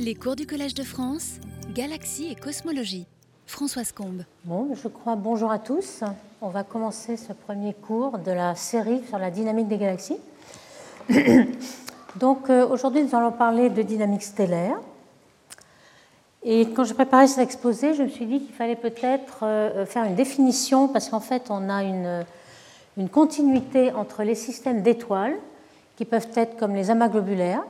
Les cours du Collège de France, Galaxie et Cosmologie. Françoise Combe. Bon, je crois bonjour à tous. On va commencer ce premier cours de la série sur la dynamique des galaxies. Donc euh, aujourd'hui, nous allons parler de dynamique stellaire. Et quand j'ai préparé cet exposé, je me suis dit qu'il fallait peut-être euh, faire une définition, parce qu'en fait, on a une, une continuité entre les systèmes d'étoiles, qui peuvent être comme les amas globulaires,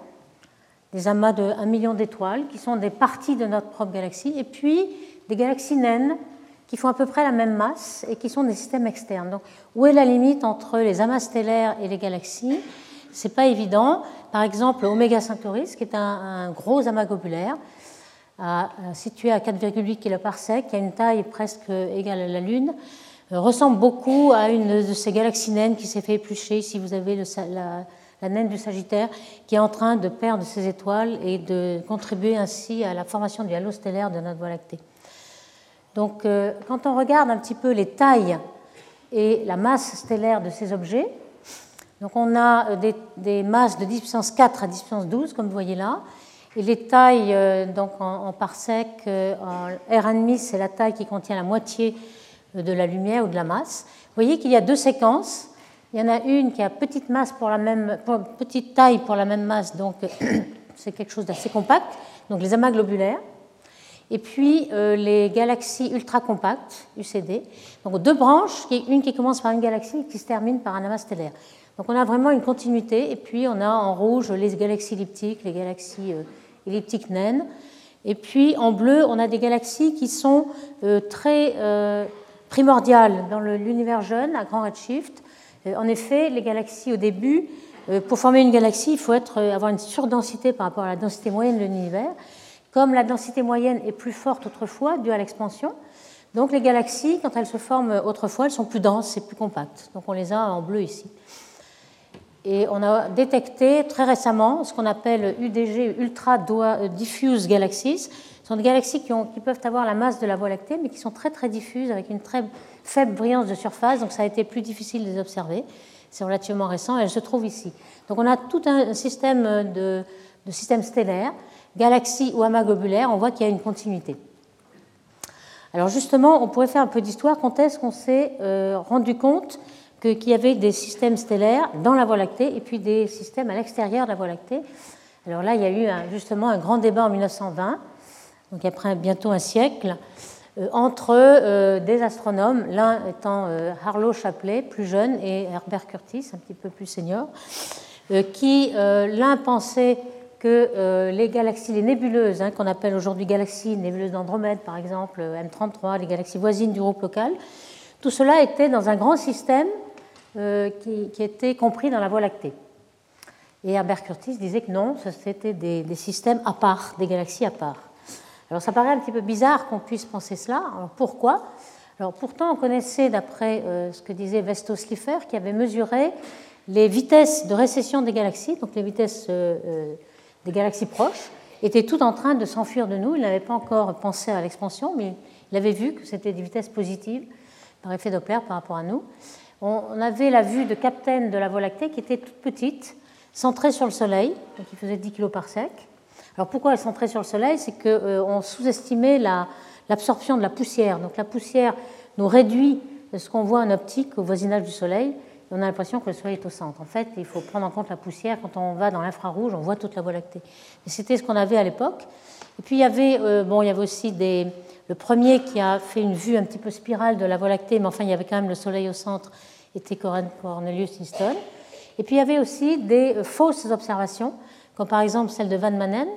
des amas de 1 million d'étoiles, qui sont des parties de notre propre galaxie, et puis des galaxies naines, qui font à peu près la même masse et qui sont des systèmes externes. Donc, où est la limite entre les amas stellaires et les galaxies? C'est pas évident. Par exemple, Oméga Centauri, qui est un, gros amas globulaire, situé à 4,8 kPa, qui a une taille presque égale à la Lune, euh, ressemble beaucoup à une de ces galaxies naines qui s'est fait éplucher. Ici, vous avez la, la, naine du Sagittaire qui est en train de perdre ses étoiles et de contribuer ainsi à la formation du halo stellaire de notre Voie lactée. Donc, euh, quand on regarde un petit peu les tailles et la masse stellaire de ces objets, donc on a euh, des, masses de 10 puissance 4 à 10 puissance 12, comme vous voyez là, et les tailles euh, donc en, parsec, en R1,5, c'est la taille qui contient la moitié de la lumière ou de la masse. Vous voyez qu'il y a deux séquences. Il y en a une qui a petite, masse pour la même, petite taille pour la même masse, donc c'est quelque chose d'assez compact, donc les amas globulaires. Et puis euh, les galaxies ultra compactes, UCD. Donc deux branches, une qui commence par une galaxie et qui se termine par un amas stellaire. Donc on a vraiment une continuité. Et puis on a en rouge les galaxies elliptiques, les galaxies elliptiques naines. Et puis en bleu, on a des galaxies qui sont euh, très euh, primordiales dans l'univers jeune, à grand redshift. Euh, en effet, les galaxies au début, pour former une galaxie, il faut être, avoir une surdensité par rapport à la densité moyenne de l'univers. Comme la densité moyenne est plus forte autrefois, due à l'expansion, donc les galaxies, quand elles se forment autrefois, elles sont plus denses et plus compactes. Donc on les a en bleu ici. Et on a détecté très récemment ce qu'on appelle UDG, Ultra Diffuse Galaxies. Ce sont des galaxies qui, peuvent avoir la masse de la Voie lactée, mais qui sont très très diffuses, avec une très faible brillance de surface, donc ça a été plus difficile de les observer. C'est relativement récent, et elles se trouvent ici. Donc on a tout un système de, systèmes stellaires, galaxies ou amas globulaires, on voit qu'il y a une continuité. Alors justement, on pourrait faire un peu d'histoire. Quand est-ce qu'on s'est euh, rendu compte qu'il y avait des systèmes stellaires dans la Voie lactée et puis des systèmes à l'extérieur de la Voie lactée? Alors là, il y a eu justement un grand débat en 1920, donc après bientôt un siècle, entre euh, des astronomes, l'un étant euh, Harlow Shapley, plus jeune, et Herbert Curtis, un petit peu plus senior, qui l'un pensait que les galaxies, les nébuleuses, hein, qu'on appelle aujourd'hui galaxies, nébuleuses d'Andromède par exemple, M33, les galaxies voisines du groupe local, tout cela était dans un grand système euh, qui, était compris dans la Voie lactée. Et Herbert Curtis disait que non, c'était des, systèmes à part, des galaxies à part. Alors ça paraît un petit peu bizarre qu'on puisse penser cela. Alors pourquoi? Alors pourtant, on connaissait, d'après euh, ce que disait Vesto Slipher, qui avait mesuré les vitesses de récession des galaxies, donc les vitesses euh, des galaxies proches, étaient toutes en train de s'enfuir de nous. Il n'avait pas encore pensé à l'expansion, mais il avait vu que c'était des vitesses positives par effet Doppler par rapport à nous on avait la vue de Captain de la Voie lactée qui était toute petite, centrée sur le Soleil, qui faisait 10 kg par sec. Alors pourquoi elle centrée sur le Soleil? C'est qu'on euh, sous-estimait l'absorption de la poussière. Donc la poussière nous réduit ce qu'on voit en optique au voisinage du Soleil. On a l'impression que le Soleil est au centre. En fait, il faut prendre en compte la poussière. Quand on va dans l'infrarouge, on voit toute la Voie lactée. C'était ce qu'on avait à l'époque. Et puis il y avait, euh, bon, il y avait aussi des, le premier qui a fait une vue un petit peu spirale de la Voie lactée, mais enfin il y avait quand même le Soleil au centre était Cornelius Easton. Et puis il y avait aussi des euh, fausses observations, comme par exemple celle de Van Manen,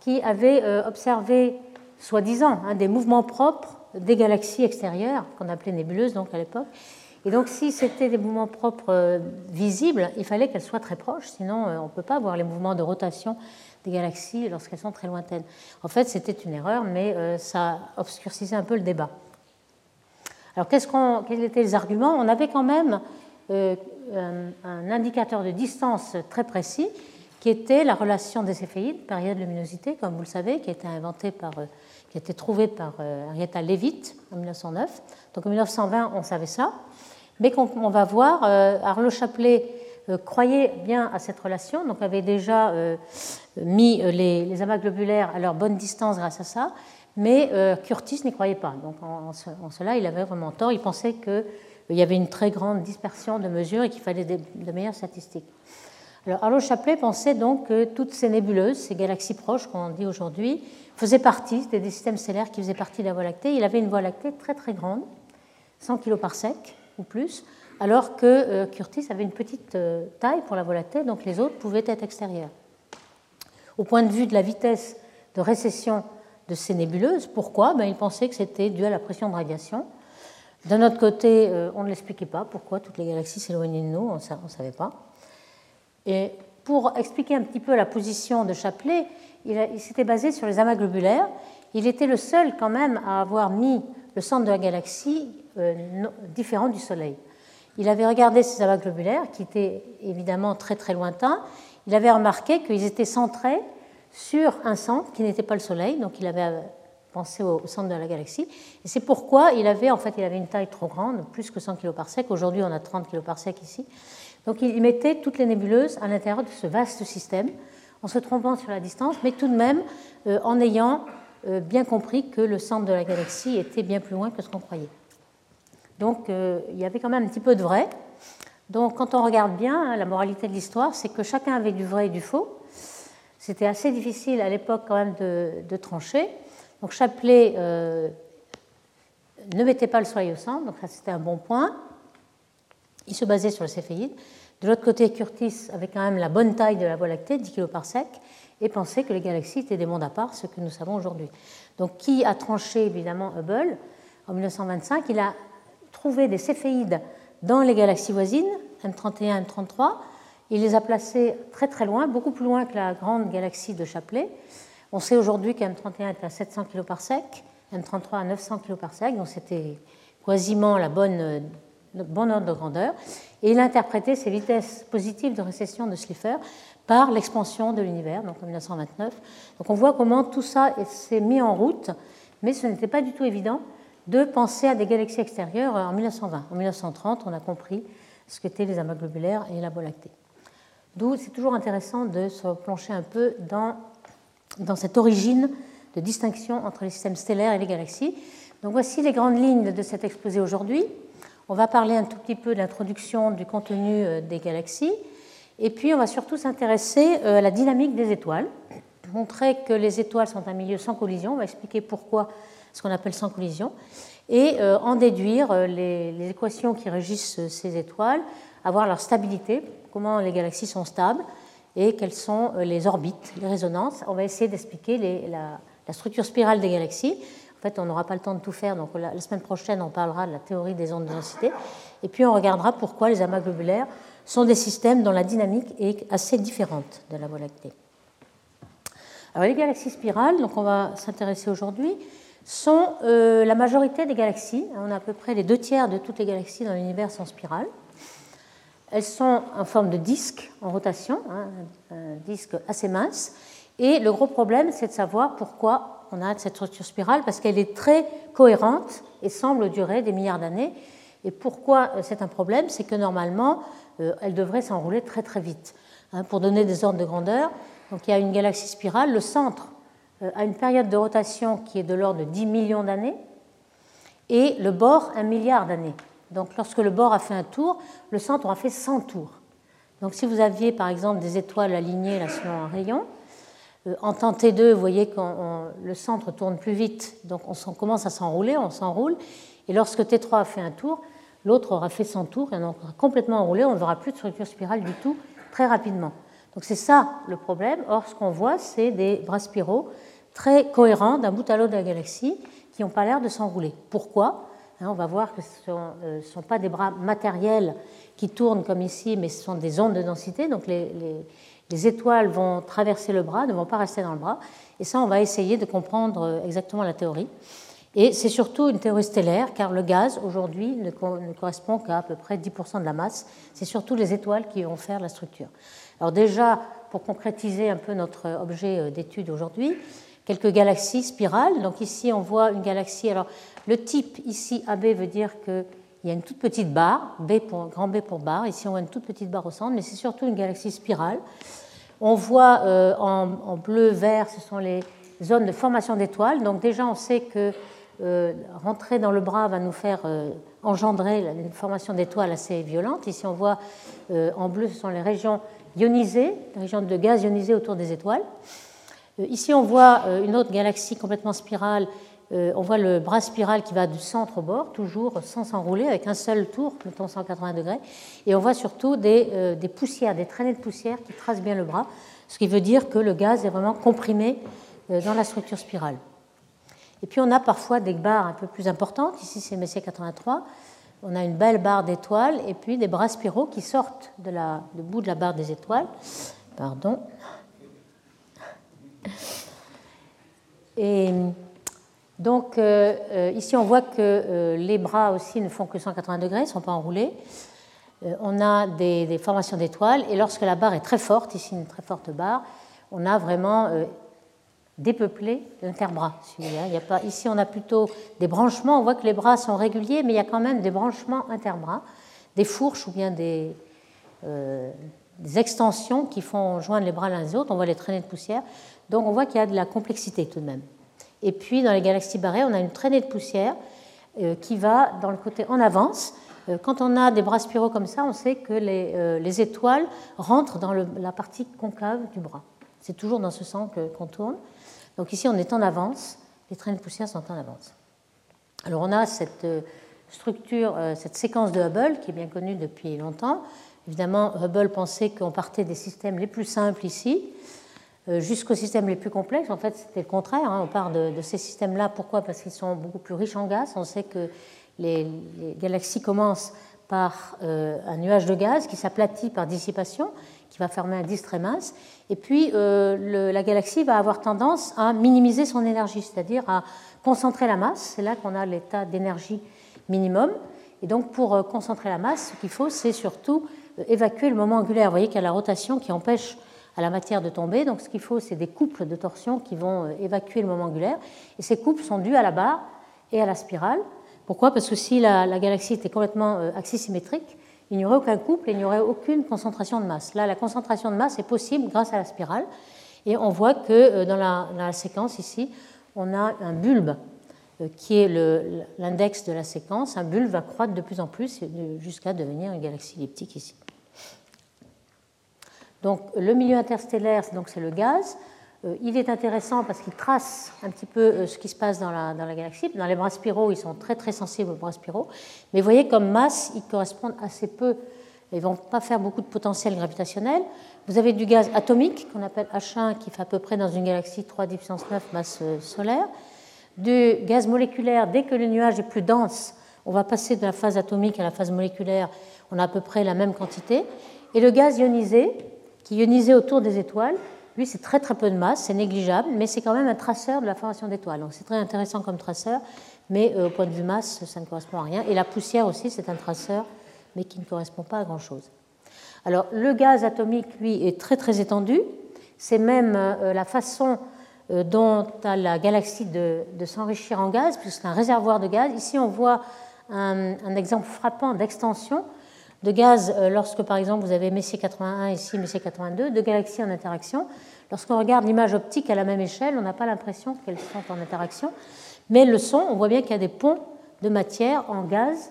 qui avait euh, observé, soi-disant, hein, des mouvements propres des galaxies extérieures, qu'on appelait nébuleuses donc à l'époque. Et donc si c'était des mouvements propres euh, visibles, il fallait qu'elles soient très proches, sinon on ne peut pas voir les mouvements de rotation des galaxies lorsqu'elles sont très lointaines. En fait, c'était une erreur, mais ça obscurcissait un peu le débat. Alors, quels étaient les arguments? On avait quand même euh, un, indicateur de distance très précis qui était la relation des céphéides, période-luminosité, comme vous le savez, qui a été inventé par, euh, qui a été trouvé par euh, Henrietta Leavitt en 1909. Donc en 1920, on savait ça. Mais qu'on on va voir, Arlo Chapelet croyait bien à cette relation, donc avait déjà mis les, les, amas globulaires à leur bonne distance grâce à ça, mais Curtis n'y croyait pas. Donc en, cela, il avait vraiment tort. Il pensait qu'il y avait une très grande dispersion de mesures et qu'il fallait de meilleures statistiques. Alors Arlo Chaplet pensait donc que toutes ces nébuleuses, ces galaxies proches qu'on dit aujourd'hui, faisaient partie, des systèmes stellaires qui faisaient partie de la Voie lactée. Il avait une Voie lactée très très grande, 100 kg par sec ou plus, alors que euh, Curtis avait une petite euh, taille pour la Voie lactée, donc les autres pouvaient être extérieurs. Au point de vue de la vitesse de récession de ces nébuleuses, pourquoi? Ben, Il pensait que c'était dû à la pression de radiation. D'un autre côté, euh, on ne l'expliquait pas pourquoi toutes les galaxies s'éloignaient de nous, on ne savait pas. Et pour expliquer un petit peu la position de Chapelet, il, s'était basé sur les amas globulaires. Il était le seul quand même à avoir mis le centre de la galaxie euh, différent du Soleil. Il avait regardé ces amas globulaires qui étaient évidemment très très lointains. Il avait remarqué qu'ils étaient centrés sur un centre qui n'était pas le Soleil, donc il avait pensé au centre de la galaxie. Et c'est pourquoi il avait en fait il avait une taille trop grande, plus que 100 kg par sec. Aujourd'hui, on a 30 kg par sec ici. Donc il mettait toutes les nébuleuses à l'intérieur de ce vaste système, en se trompant sur la distance, mais tout de même euh, en ayant euh, bien compris que le centre de la galaxie était bien plus loin que ce qu'on croyait. Donc euh, il y avait quand même un petit peu de vrai. Donc quand on regarde bien, hein, la moralité de l'histoire, c'est que chacun avait du vrai et du faux. C'était assez difficile à l'époque quand même de, trancher. Donc Chapelet ne mettait pas le soleil au centre, donc ça c'était un bon point. Il se basait sur le céphéide. De l'autre côté, Curtis avait quand même la bonne taille de la Voie lactée, 10 kg par sec, et pensait que les galaxies étaient des mondes à part, ce que nous savons aujourd'hui. Donc, qui a tranché évidemment Hubble en 1925 Il a trouvé des céphéides dans les galaxies voisines, M31, M33. Il les a placés très très loin, beaucoup plus loin que la grande galaxie de Chapelet. On sait aujourd'hui qu'M31 est à 700 kg par sec, M33 à 900 kg par sec, donc c'était quasiment la bonne bon ordre de grandeur, et il a interprété ces vitesses positives de récession de Slipher par l'expansion de l'univers, donc en 1929. Donc on voit comment tout ça s'est mis en route, mais ce n'était pas du tout évident de penser à des galaxies extérieures en 1920. En 1930, on a compris ce qu'étaient les amas globulaires et la Voie lactée. D'où c'est toujours intéressant de se plonger un peu dans, dans cette origine de distinction entre les systèmes stellaires et les galaxies. Donc voici les grandes lignes de cet exposé aujourd'hui. On va parler un tout petit peu de l'introduction du contenu euh, des galaxies. Et puis, on va surtout s'intéresser euh, à la dynamique des étoiles, montrer que les étoiles sont un milieu sans collision. On va expliquer pourquoi ce qu'on appelle sans collision. Et euh, en déduire les, équations qui régissent ces étoiles, avoir leur stabilité, comment les galaxies sont stables et quelles sont les orbites, les résonances. On va essayer d'expliquer la structure spirale des galaxies en fait, on n'aura pas le temps de tout faire, donc la, semaine prochaine, on parlera de la théorie des ondes de densité. Et puis, on regardera pourquoi les amas globulaires sont des systèmes dont la dynamique est assez différente de la Voie lactée. Alors, les galaxies spirales, donc on va s'intéresser aujourd'hui, sont euh, la majorité des galaxies. On a à peu près les deux tiers de toutes les galaxies dans l'univers sont spirales. Elles sont en forme de disque en rotation, hein, un disque assez mince. Et le gros problème, c'est de savoir pourquoi on a cette structure spirale parce qu'elle est très cohérente et semble durer des milliards d'années. Et pourquoi euh, c'est un problème? C'est que normalement, euh, elle devrait s'enrouler très très vite. Hein, pour donner des ordres de grandeur, donc il y a une galaxie spirale, le centre euh, a une période de rotation qui est de l'ordre de 10 millions d'années et le bord un milliard d'années. Donc lorsque le bord a fait un tour, le centre aura fait 100 tours. Donc si vous aviez par exemple des étoiles alignées là, selon un rayon, en temps T2, vous voyez que le centre tourne plus vite, donc on commence à s'enrouler, on s'enroule, et lorsque T3 a fait un tour, l'autre aura fait 100 tours, et on aura complètement enroulé, on ne verra plus de structure spirale du tout très rapidement. Donc c'est ça le problème. Or, ce qu'on voit, c'est des bras spiraux très cohérents d'un bout à l'autre de la galaxie qui n'ont pas l'air de s'enrouler. Pourquoi? Hein, On va voir que ce ne euh, sont, pas des bras matériels qui tournent comme ici, mais ce sont des ondes de densité. Donc les étoiles vont traverser le bras, ne vont pas rester dans le bras. Et ça, on va essayer de comprendre euh, exactement la théorie. Et c'est surtout une théorie stellaire, car le gaz, aujourd'hui, ne, correspond qu'à à peu près 10% de la masse. C'est surtout les étoiles qui vont faire la structure. Alors déjà, pour concrétiser un peu notre objet euh, d'étude aujourd'hui, quelques galaxies spirales. Donc ici, on voit une galaxie. Alors le type ici, AB, veut dire qu'il il y a une toute petite barre, B pour, grand B pour barre. Ici, on voit une toute petite barre au centre, mais c'est surtout une galaxie spirale. On voit euh, en, bleu, vert, ce sont les zones de formation d'étoiles. Donc déjà, on sait que euh, rentrer dans le bras va nous faire euh, engendrer une formation d'étoiles assez violente. Ici, on voit en bleu, ce sont les régions ionisées, les régions de gaz ionisés autour des étoiles. ici, on voit une autre galaxie complètement spirale on voit le bras spiral qui va du centre au bord, toujours sans s'enrouler, avec un seul tour, mettons 180 degrés. Et on voit surtout euh, des, poussières, des traînées de poussière qui tracent bien le bras, ce qui veut dire que le gaz est vraiment comprimé euh, dans la structure spirale. Et puis on a parfois des barres un peu plus importantes. Ici, c'est Messier 83. On a une belle barre d'étoiles et puis des bras spiraux qui sortent de du bout de la barre des étoiles. Pardon. Et donc euh, euh, ici, on voit que euh, les bras aussi ne font que 180 degrés, ne sont pas enroulés. on a des, formations d'étoiles, et lorsque la barre est très forte, ici une très forte barre, on a vraiment dépeuplé l'interbras. Il a pas, ici, on a plutôt des branchements. On voit que les bras sont réguliers, mais il y a quand même des branchements interbras, des fourches ou bien des, des extensions qui font joindre les bras l'un les autres. On voit les traînées de poussière. Donc on voit qu'il y a de la complexité tout de même. Et puis dans les galaxies barrées, on a une traînée de poussière euh, qui va dans le côté en avance. Euh, quand on a des bras spiraux comme ça, on sait que les, euh, étoiles rentrent dans la partie concave du bras. C'est toujours dans ce sens qu'on tourne. Donc ici, on est en avance, les traînées de poussière sont en avance. Alors on a cette structure, cette séquence de Hubble qui est bien connue depuis longtemps. Évidemment, Hubble pensait qu'on partait des systèmes les plus simples ici, jusqu'aux systèmes les plus complexes. En fait, c'était le contraire. Hein. On part de, ces systèmes-là. Pourquoi? Parce qu'ils sont beaucoup plus riches en gaz. On sait que les, galaxies commencent par euh, un nuage de gaz qui s'aplatit par dissipation, qui va former un disque très mince. Et puis, euh, la galaxie va avoir tendance à minimiser son énergie, c'est-à-dire à concentrer la masse. C'est là qu'on a l'état d'énergie minimum. Et donc, pour concentrer la masse, ce qu'il faut, c'est surtout évacuer le moment angulaire. Vous voyez qu'il y a la rotation qui empêche à la matière de tomber. Donc ce qu'il faut, c'est des couples de torsion qui vont euh, évacuer le moment angulaire. Et ces couples sont dus à la barre et à la spirale. Pourquoi? Parce que si la, galaxie était complètement euh, axisymétrique, il n'y aurait aucun couple et il n'y aurait aucune concentration de masse. Là, la concentration de masse est possible grâce à la spirale. Et on voit que euh, dans la, séquence ici, on a un bulbe qui est l'index de la séquence. Un bulbe va croître de plus en plus jusqu'à devenir une galaxie elliptique ici. Donc le milieu interstellaire, c'est le gaz. Euh, il est intéressant parce qu'il trace un petit peu euh, ce qui se passe dans la, galaxie. Dans les bras spiraux, ils sont très très sensibles aux bras spiraux. Mais vous voyez, comme masse, ils correspondent assez peu. Ils ne vont pas faire beaucoup de potentiel gravitationnel. Vous avez du gaz atomique qu'on appelle H1 qui fait à peu près dans une galaxie 3 10 puissance 9 masse euh, solaire. Du gaz moléculaire, dès que le nuage est plus dense, on va passer de la phase atomique à la phase moléculaire, on a à peu près la même quantité. Et le gaz ionisé, qui ionisait autour des étoiles. Lui, c'est très très peu de masse, c'est négligeable, mais c'est quand même un traceur de la formation d'étoiles. Donc c'est très intéressant comme traceur, mais euh, au point de vue masse, ça ne correspond à rien. Et la poussière aussi, c'est un traceur, mais qui ne correspond pas à grand-chose. Alors le gaz atomique, lui, est très très étendu. C'est même euh, la façon euh, dont la galaxie de, s'enrichir en gaz, puisque c'est un réservoir de gaz. Ici, on voit un exemple frappant d'extension de gaz euh, lorsque, par exemple, vous avez Messier 81 ici, Messier 82, de galaxies en interaction. Lorsqu'on regarde l'image optique à la même échelle, on n'a pas l'impression qu'elles sont en interaction, mais le son, on voit bien qu'il y a des ponts de matière en gaz.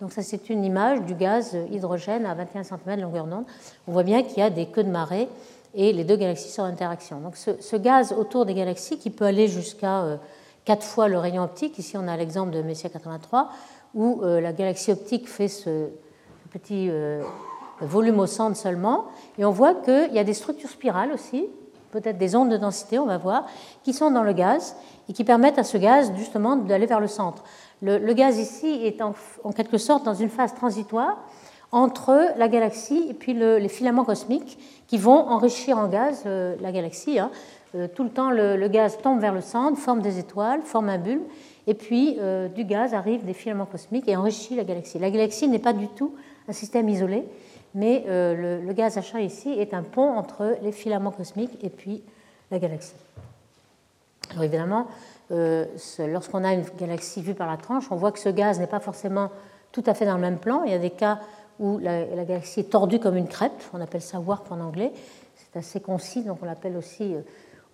Donc ça, c'est une image du gaz hydrogène à 21 cm de longueur d'onde. On voit bien qu'il y a des queues de marée et les deux galaxies sont en interaction. Donc ce, gaz autour des galaxies qui peut aller jusqu'à 4 euh, fois le rayon optique, ici on a l'exemple de Messier 83, où euh, la galaxie optique fait ce, petit euh, volume au centre seulement. Et on voit qu'il y a des structures spirales aussi, peut-être des ondes de densité, on va voir, qui sont dans le gaz et qui permettent à ce gaz justement d'aller vers le centre. Le, gaz ici est en, quelque sorte dans une phase transitoire entre la galaxie et puis les filaments cosmiques qui vont enrichir en gaz euh, la galaxie. Hein. Euh, tout le temps, le, gaz tombe vers le centre, forme des étoiles, forme un bulbe, et puis du gaz arrive des filaments cosmiques et enrichit la galaxie. La galaxie n'est pas du tout un système isolé, mais euh, le, gaz H1 ici est un pont entre les filaments cosmiques et puis la galaxie. Alors évidemment, euh, lorsqu'on a une galaxie vue par la tranche, on voit que ce gaz n'est pas forcément tout à fait dans le même plan. Il y a des cas où la, galaxie est tordue comme une crêpe, on appelle ça warp en anglais. C'est assez concis, donc on l'appelle aussi, euh,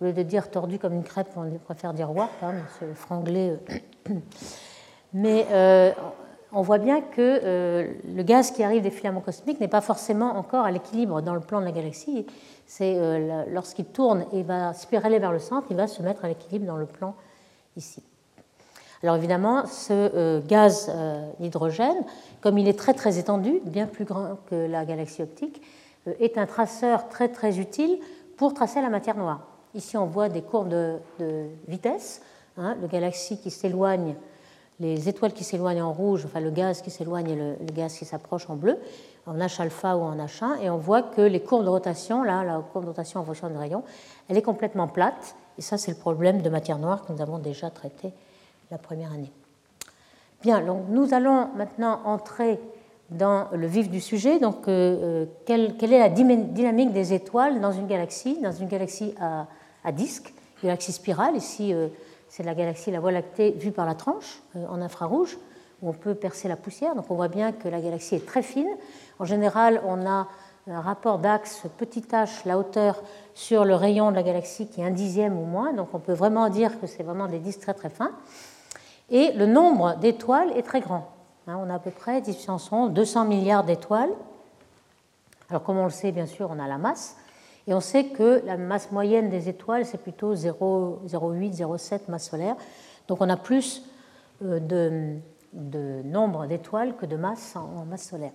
au lieu de dire tordue comme une crêpe, on préfère dire warp, hein, c'est franglais. Mais on voit bien que le gaz qui arrive des filaments cosmiques n'est pas forcément encore à l'équilibre dans le plan de la galaxie. C'est lorsqu'il tourne et va spiraler vers le centre, il va se mettre à l'équilibre dans le plan ici. Alors évidemment, ce euh, gaz euh, hydrogène, comme il est très très étendu, bien plus grand que la galaxie optique, euh, est un traceur très très utile pour tracer la matière noire. Ici, on voit des courbes de, vitesse, hein, le galaxie qui s'éloigne, les étoiles qui s'éloignent en rouge, enfin le gaz qui s'éloigne et le, gaz qui s'approche en bleu, en H alpha ou en H1, et on voit que les courbes de rotation, là, la courbe de rotation en fonction du rayon, elle est complètement plate, et ça c'est le problème de matière noire que nous avons déjà traité la première année. Bien, donc nous allons maintenant entrer dans le vif du sujet. Donc, euh, euh, quelle, est la dynamique des étoiles dans une galaxie Dans une galaxie à, à disque, galaxie spirale. Ici, euh, c'est la galaxie, la Voie lactée vue par la tranche en infrarouge, où on peut percer la poussière. Donc, on voit bien que la galaxie est très fine. En général, on a un rapport d'axe petit h, la hauteur, sur le rayon de la galaxie qui est un dixième ou moins. Donc, on peut vraiment dire que c'est vraiment des disques très très fins. Et le nombre d'étoiles est très grand. Hein, on a à peu près 10 puissance 200 milliards d'étoiles. Alors, comme on le sait, bien sûr, on a la masse. Et on sait que la masse moyenne des étoiles, c'est plutôt 0,8, 0,7 masse solaire. Donc, on a plus euh, de, nombre d'étoiles que de masse en, masse solaire.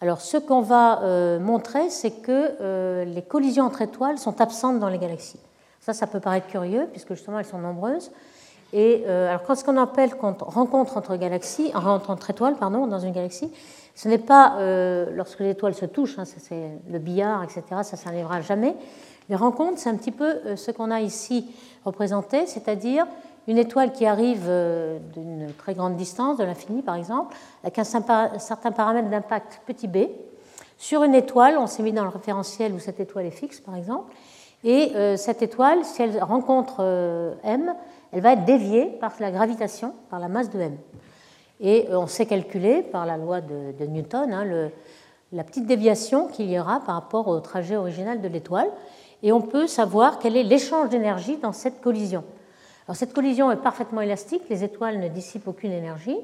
Alors, ce qu'on va euh, montrer, c'est que euh, les collisions entre étoiles sont absentes dans les galaxies. Ça, ça peut paraître curieux, puisque justement, elles sont nombreuses. Et euh, alors, quand ce qu'on appelle rencontre entre galaxies, entre étoiles, pardon, dans une galaxie, ce n'est pas euh, lorsque les étoiles se touchent, hein, c'est le billard, etc. Ça, ça n'arrivera jamais. Les rencontres, c'est un petit peu euh, ce qu'on a ici représenté, c'est-à-dire une étoile qui arrive d'une très grande distance, de l'infini par exemple, avec un certain paramètre d'impact petit b. Sur une étoile, on s'est mis dans le référentiel où cette étoile est fixe par exemple, et cette étoile, si elle rencontre m, elle va être déviée par la gravitation, par la masse de m. Et euh, on sait calculer par la loi de, Newton hein, la petite déviation qu'il y aura par rapport au trajet original de l'étoile. Et on peut savoir quel est l'échange d'énergie dans cette collision. Alors cette collision est parfaitement élastique, les étoiles ne dissipent aucune énergie,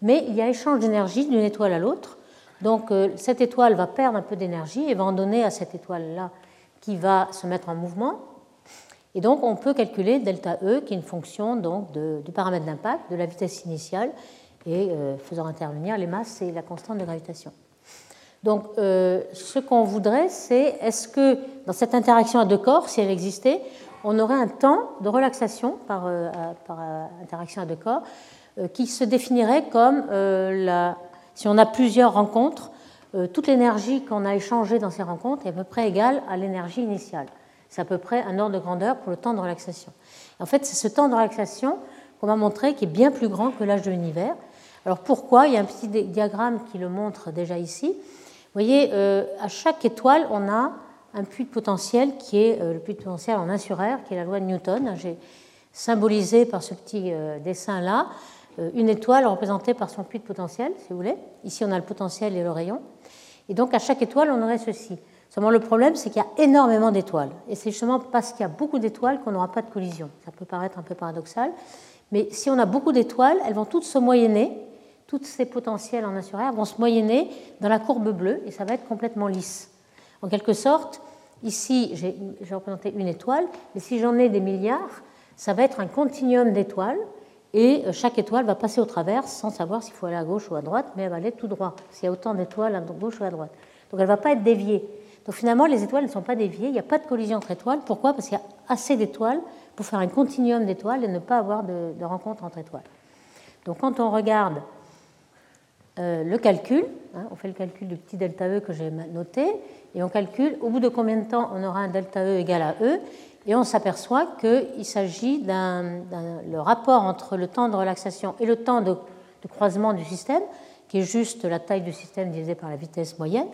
mais il y a échange d'énergie d'une étoile à l'autre. Donc euh, cette étoile va perdre un peu d'énergie et va en donner à cette étoile-là qui va se mettre en mouvement et donc, on peut calculer delta E, qui est une fonction donc, du paramètre d'impact, de la vitesse initiale, et euh, faisant intervenir les masses et la constante de gravitation. Donc, euh, ce qu'on voudrait, c'est est-ce que dans cette interaction à deux corps, si elle existait, on aurait un temps de relaxation par, euh, par interaction à deux corps qui se définirait comme si on a plusieurs rencontres, toute l'énergie qu'on a échangée dans ces rencontres est à peu près égale à l'énergie initiale. C'est à peu près un ordre de grandeur pour le temps de relaxation. En fait, c'est ce temps de relaxation qu'on va montrer qui est bien plus grand que l'âge de l'univers. Alors pourquoi? Il y a un petit diagramme qui le montre déjà ici. Vous voyez, euh, à chaque étoile, on a un puits de potentiel qui est euh, le puits de potentiel en 1 sur R, qui est la loi de Newton. J'ai symbolisé par ce petit euh, dessin-là une étoile représentée par son puits de potentiel, si vous voulez. Ici, on a le potentiel et le rayon. Et donc, à chaque étoile, on aurait ceci. Seulement le problème, c'est qu'il y a énormément d'étoiles. Et c'est justement parce qu'il y a beaucoup d'étoiles qu'on n'aura pas de collision. Ça peut paraître un peu paradoxal, mais si on a beaucoup d'étoiles, elles vont toutes se moyenner, toutes ces potentiels en assuraire vont se moyenner dans la courbe bleue et ça va être complètement lisse. En quelque sorte, ici, j'ai représenté une étoile, mais si j'en ai des milliards, ça va être un continuum d'étoiles et euh, chaque étoile va passer au travers sans savoir s'il faut aller à gauche ou à droite, mais elle va aller tout droit, s'il y a autant d'étoiles à gauche ou à droite. Donc elle ne va pas être déviée. Donc finalement, les étoiles ne sont pas déviées, il n'y a pas de collision entre étoiles. Pourquoi? Parce qu'il y a assez d'étoiles pour faire un continuum d'étoiles et ne pas avoir de, rencontre entre étoiles. Donc quand on regarde euh, le calcul, hein, on fait le calcul du petit delta E que j'ai noté, et on calcule au bout de combien de temps on aura un delta E égal à E, et on s'aperçoit qu'il s'agit d'un rapport entre le temps de relaxation et le temps de, de croisement du système, qui est juste la taille du système divisée par la vitesse moyenne.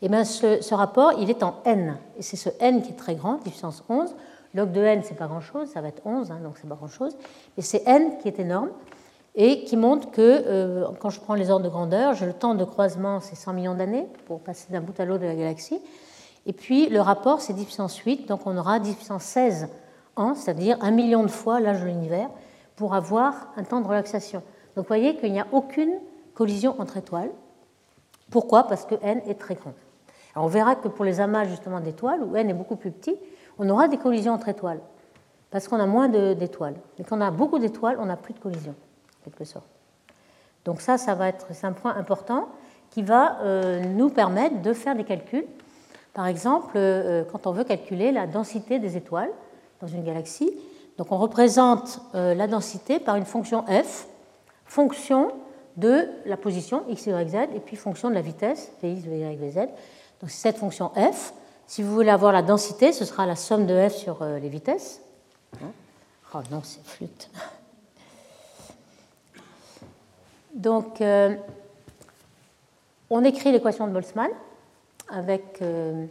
Et eh bien ce, rapport, il est en n. Et c'est ce n qui est très grand, 10 puissance 11. Log de n, c'est pas grand-chose, ça va être 11, hein, donc c'est pas grand-chose. Mais c'est n qui est énorme. et qui montre que quand je prends les ordres de grandeur, j'ai le temps de croisement, c'est 100 millions d'années pour passer d'un bout à l'autre de la galaxie. Et puis le rapport, c'est 10 puissance 8, donc on aura 10 puissance 16 ans, c'est-à-dire un million de fois l'âge de l'univers, pour avoir un temps de relaxation. Donc vous voyez qu'il n'y a aucune collision entre étoiles. Pourquoi? Parce que n est très grand. On verra que pour les amas justement d'étoiles, où n est beaucoup plus petit, on aura des collisions entre étoiles, parce qu'on a moins d'étoiles. Mais quand on a beaucoup d'étoiles, on n'a plus de collisions, en quelque sorte. Donc ça, ça va être, c'est un point important qui va euh, nous permettre de faire des calculs par exemple, euh, quand on veut calculer la densité des étoiles dans une galaxie, donc on représente euh, la densité par une fonction f, fonction de la position x, y, z, et puis fonction de la vitesse v, v, y, v, z. Donc c'est cette fonction f. Si vous voulez avoir la densité, ce sera la somme de f sur euh, les vitesses. Hein oh non, c'est flûte. Donc, on écrit l'équation de Boltzmann avec euh,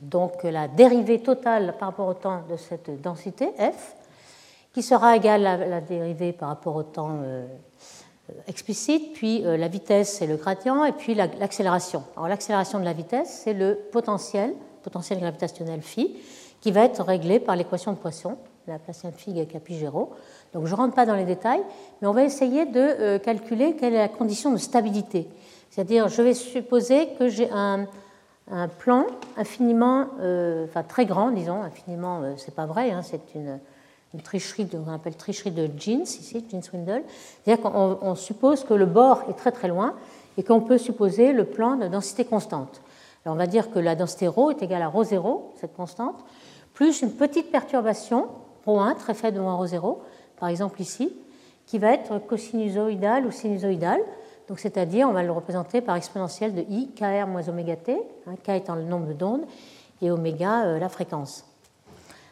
donc la dérivée totale par rapport au temps de cette densité f, qui sera égale à la dérivée par rapport au temps euh, explicite, puis euh, la vitesse c'est le gradient, et puis l'accélération. Alors l'accélération de la vitesse c'est le potentiel, potentiel gravitationnel phi, qui va être réglé par l'équation de Poisson, la Laplacienne phi capi 0. Donc je ne rentre pas dans les détails, mais on va essayer de calculer quelle est la condition de stabilité. C'est-à-dire, je vais supposer que j'ai un, plan infiniment, euh, enfin très grand, disons, infiniment, euh, c'est pas vrai, hein, c'est une, tricherie, de, on appelle tricherie de Jeans, ici, Jeans Swindle. C'est-à-dire qu'on suppose que le bord est très très loin et qu'on peut supposer le plan de densité constante. Alors on va dire que la densité ρ est égale à ρ0, cette constante, plus une petite perturbation, ρ1, très faible devant ρ0, par exemple ici, qui va être cosinusoïdale ou sinusoïdale c'est-à-dire, on va le représenter par exponentielle de i, kr moins oméga t, hein, k étant le nombre d'ondes et oméga euh, la fréquence.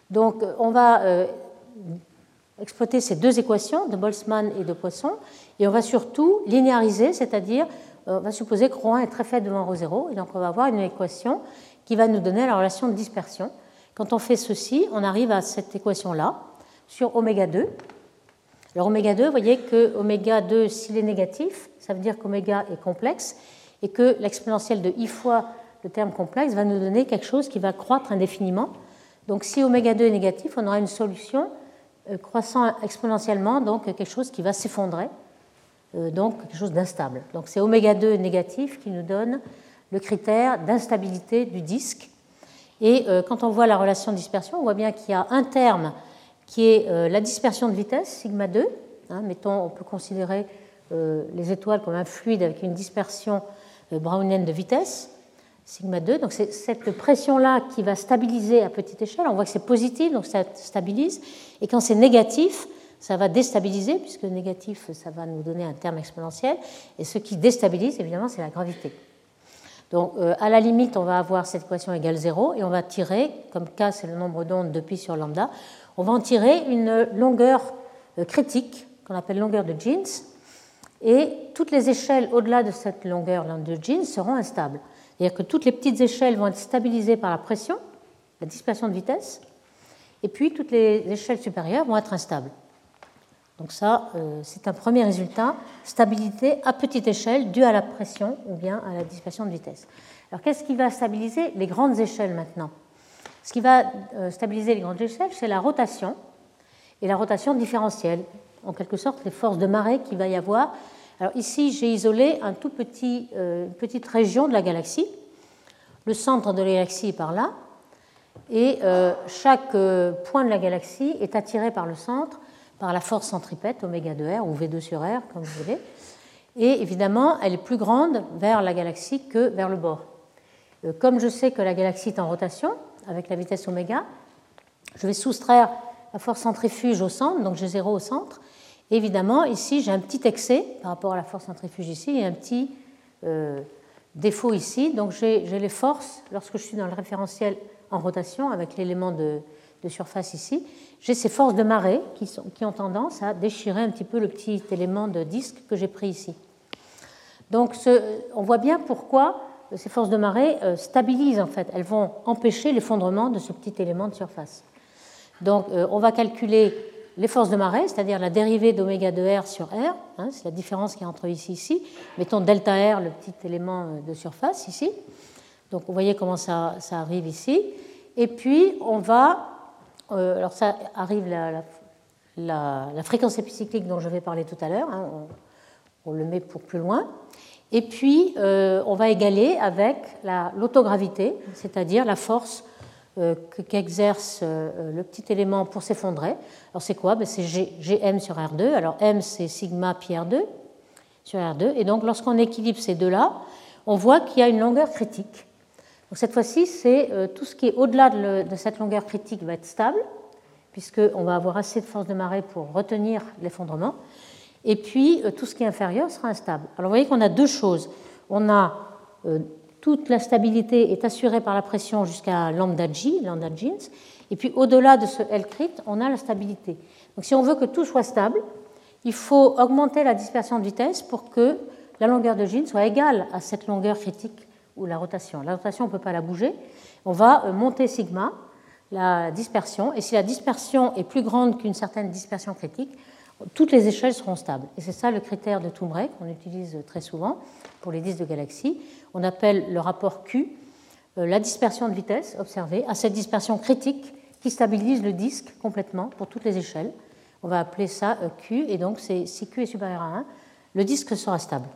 Donc, euh, on va euh, exploiter ces deux équations de Boltzmann et de Poisson, et on va surtout linéariser, c'est-à-dire, on va supposer que ρ1 est très faible devant ρ0, et donc on va avoir une équation qui va nous donner la relation de dispersion. Quand on fait ceci, on arrive à cette équation-là sur oméga 2. Alors oméga 2, vous voyez que oméga 2, s'il est négatif, ça veut dire qu'oméga est complexe et que l'exponentielle de i fois le terme complexe va nous donner quelque chose qui va croître indéfiniment. Donc si oméga 2 est négatif, on aura une solution euh, croissant exponentiellement, donc quelque chose qui va s'effondrer, euh, donc quelque chose d'instable. Donc c'est oméga 2 négatif qui nous donne le critère d'instabilité du disque. Et euh, quand on voit la relation de dispersion, on voit bien qu'il y a un terme qui est la dispersion de vitesse, sigma 2. Hein, mettons, on peut considérer euh, les étoiles comme un fluide avec une dispersion euh, brownienne de vitesse, sigma 2. Donc c'est cette pression-là qui va stabiliser à petite échelle. On voit que c'est positif, donc ça stabilise. Et quand c'est négatif, ça va déstabiliser, puisque négatif, ça va nous donner un terme exponentiel. Et ce qui déstabilise, évidemment, c'est la gravité. Donc, euh, à la limite, on va avoir cette équation égale 0 et on va tirer, comme k c'est le nombre d'ondes de pi sur lambda, on va en tirer une longueur critique qu'on appelle longueur de Jeans, et toutes les échelles au-delà de cette longueur de Jeans seront instables. C'est-à-dire que toutes les petites échelles vont être stabilisées par la pression, la dispersion de vitesse, et puis toutes les échelles supérieures vont être instables. Donc ça, euh, c'est un premier résultat, stabilité à petite échelle due à la pression ou bien à la dispersion de vitesse. Alors qu'est-ce qui va stabiliser les grandes échelles maintenant? Ce qui va euh, stabiliser les grandes échelles, c'est la rotation et la rotation différentielle en quelque sorte les forces de marée qu'il va y avoir. Alors ici, j'ai isolé un tout euh, petite région de la galaxie. Le centre de la galaxie est par là. Et euh, chaque euh, point de la galaxie est attiré par le centre par la force centripète, oméga 2R ou V2 sur R, comme vous voulez. Et évidemment, elle est plus grande vers la galaxie que vers le bord. Comme je sais que la galaxie est en rotation avec la vitesse oméga, je vais soustraire la force centrifuge au centre, donc j'ai 0 au centre, Évidemment, ici, j'ai un petit excès par rapport à la force centrifuge ici et un petit euh, défaut ici. Donc, j'ai les forces, lorsque je suis dans le référentiel en rotation avec l'élément de, surface ici, j'ai ces forces de marée qui, ont tendance à déchirer un petit peu le petit élément de disque que j'ai pris ici. Donc, on voit bien pourquoi ces forces de marée euh, stabilisent en fait. Elles vont empêcher l'effondrement de ce petit élément de surface. Donc, euh, on va calculer les forces de marée, c'est-à-dire la dérivée d'oméga de R sur R, hein, c'est la différence qui est entre ici et ici. Mettons delta R, le petit élément euh, de surface ici. Donc vous voyez comment ça, arrive ici. Et puis on va, euh, alors ça arrive la, la, fréquence épicyclique dont je vais parler tout à l'heure, hein, on, le met pour plus loin. Et puis euh, on va égaler avec l'autogravité, c'est-à-dire la force qu'exerce euh, le petit élément pour s'effondrer. Alors c'est quoi? Ben, C'est Gm sur R2. Alors M c'est sigma pi R2 sur R2. Et donc lorsqu'on équilibre ces deux-là, on voit qu'il y a une longueur critique. Donc cette fois-ci, c'est euh, tout ce qui est au-delà de, cette longueur critique va être stable, puisqu'on va avoir assez de force de marée pour retenir l'effondrement. Et puis tout ce qui est inférieur sera instable. Alors vous voyez qu'on a deux choses. On a toute la stabilité est assurée par la pression jusqu'à lambda G, lambda jeans, et puis au-delà de ce L crit, on a la stabilité. Donc si on veut que tout soit stable, il faut augmenter la dispersion de vitesse pour que la longueur de jeans soit égale à cette longueur critique ou la rotation. La rotation, on ne peut pas la bouger. On va euh, monter sigma, la dispersion, et si la dispersion est plus grande qu'une certaine dispersion critique, toutes les échelles seront stables. Et c'est ça le critère de Toombre qu'on utilise très souvent pour les disques de galaxies. On appelle le rapport Q euh, la dispersion de vitesse observée à cette dispersion critique qui stabilise le disque complètement pour toutes les échelles. On va appeler ça euh, Q, et donc si Q est supérieur à 1, le disque sera stable.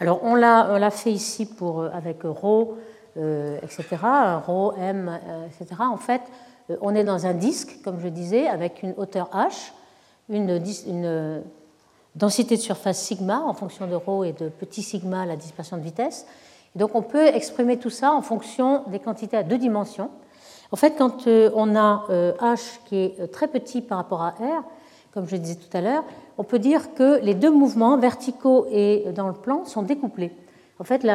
Alors on l'a fait ici euh, avec ρ, etc., ρ, m, etc. En fait, on est dans un disque, comme je disais, avec une hauteur h, une, densité de surface sigma en fonction de ρ et de petit sigma la dispersion de vitesse. donc on peut exprimer tout ça en fonction des quantités à deux dimensions. En fait, quand euh, on a euh, h qui est très petit par rapport à r, comme je disais tout à l'heure, on peut dire que les deux mouvements verticaux et dans le plan sont découplés. En fait,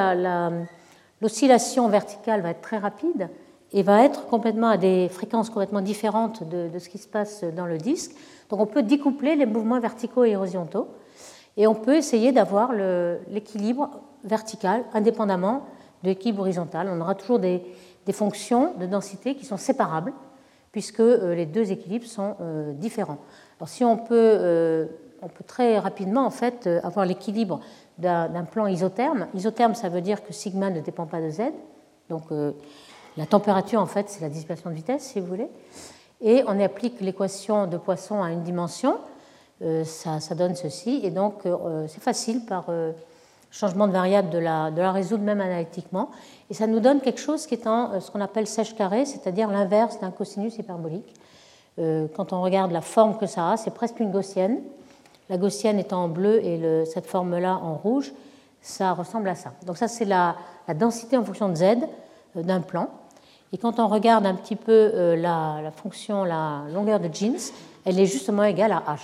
l'oscillation verticale va être très rapide et va être complètement à des fréquences complètement différentes de, ce qui se passe dans le disque. Donc on peut découpler les mouvements verticaux et horizontaux et on peut essayer d'avoir l'équilibre vertical indépendamment de l'équilibre horizontal. On aura toujours des, fonctions de densité qui sont séparables puisque euh, les deux équilibres sont euh, différents. Alors si on peut, euh, on peut très rapidement en fait avoir l'équilibre d'un plan isotherme. Isotherme, ça veut dire que sigma ne dépend pas de z. Donc la température, en fait, c'est la dispersion de vitesse, si vous voulez. Et on applique l'équation de Poisson à une dimension. Euh, ça, donne ceci. Et donc, euh, c'est facile par euh, changement de variable de la, résoudre même analytiquement. Et ça nous donne quelque chose qui est en ce qu'on appelle sèche carré, c'est-à-dire l'inverse d'un cosinus hyperbolique. quand on regarde la forme que ça a, c'est presque une gaussienne. La gaussienne étant en bleu et cette forme-là en rouge, ça ressemble à ça. Donc ça, c'est la densité en fonction de z d'un plan. Et quand on regarde un petit peu euh, la, fonction, la longueur de Jeans, elle est justement égale à h.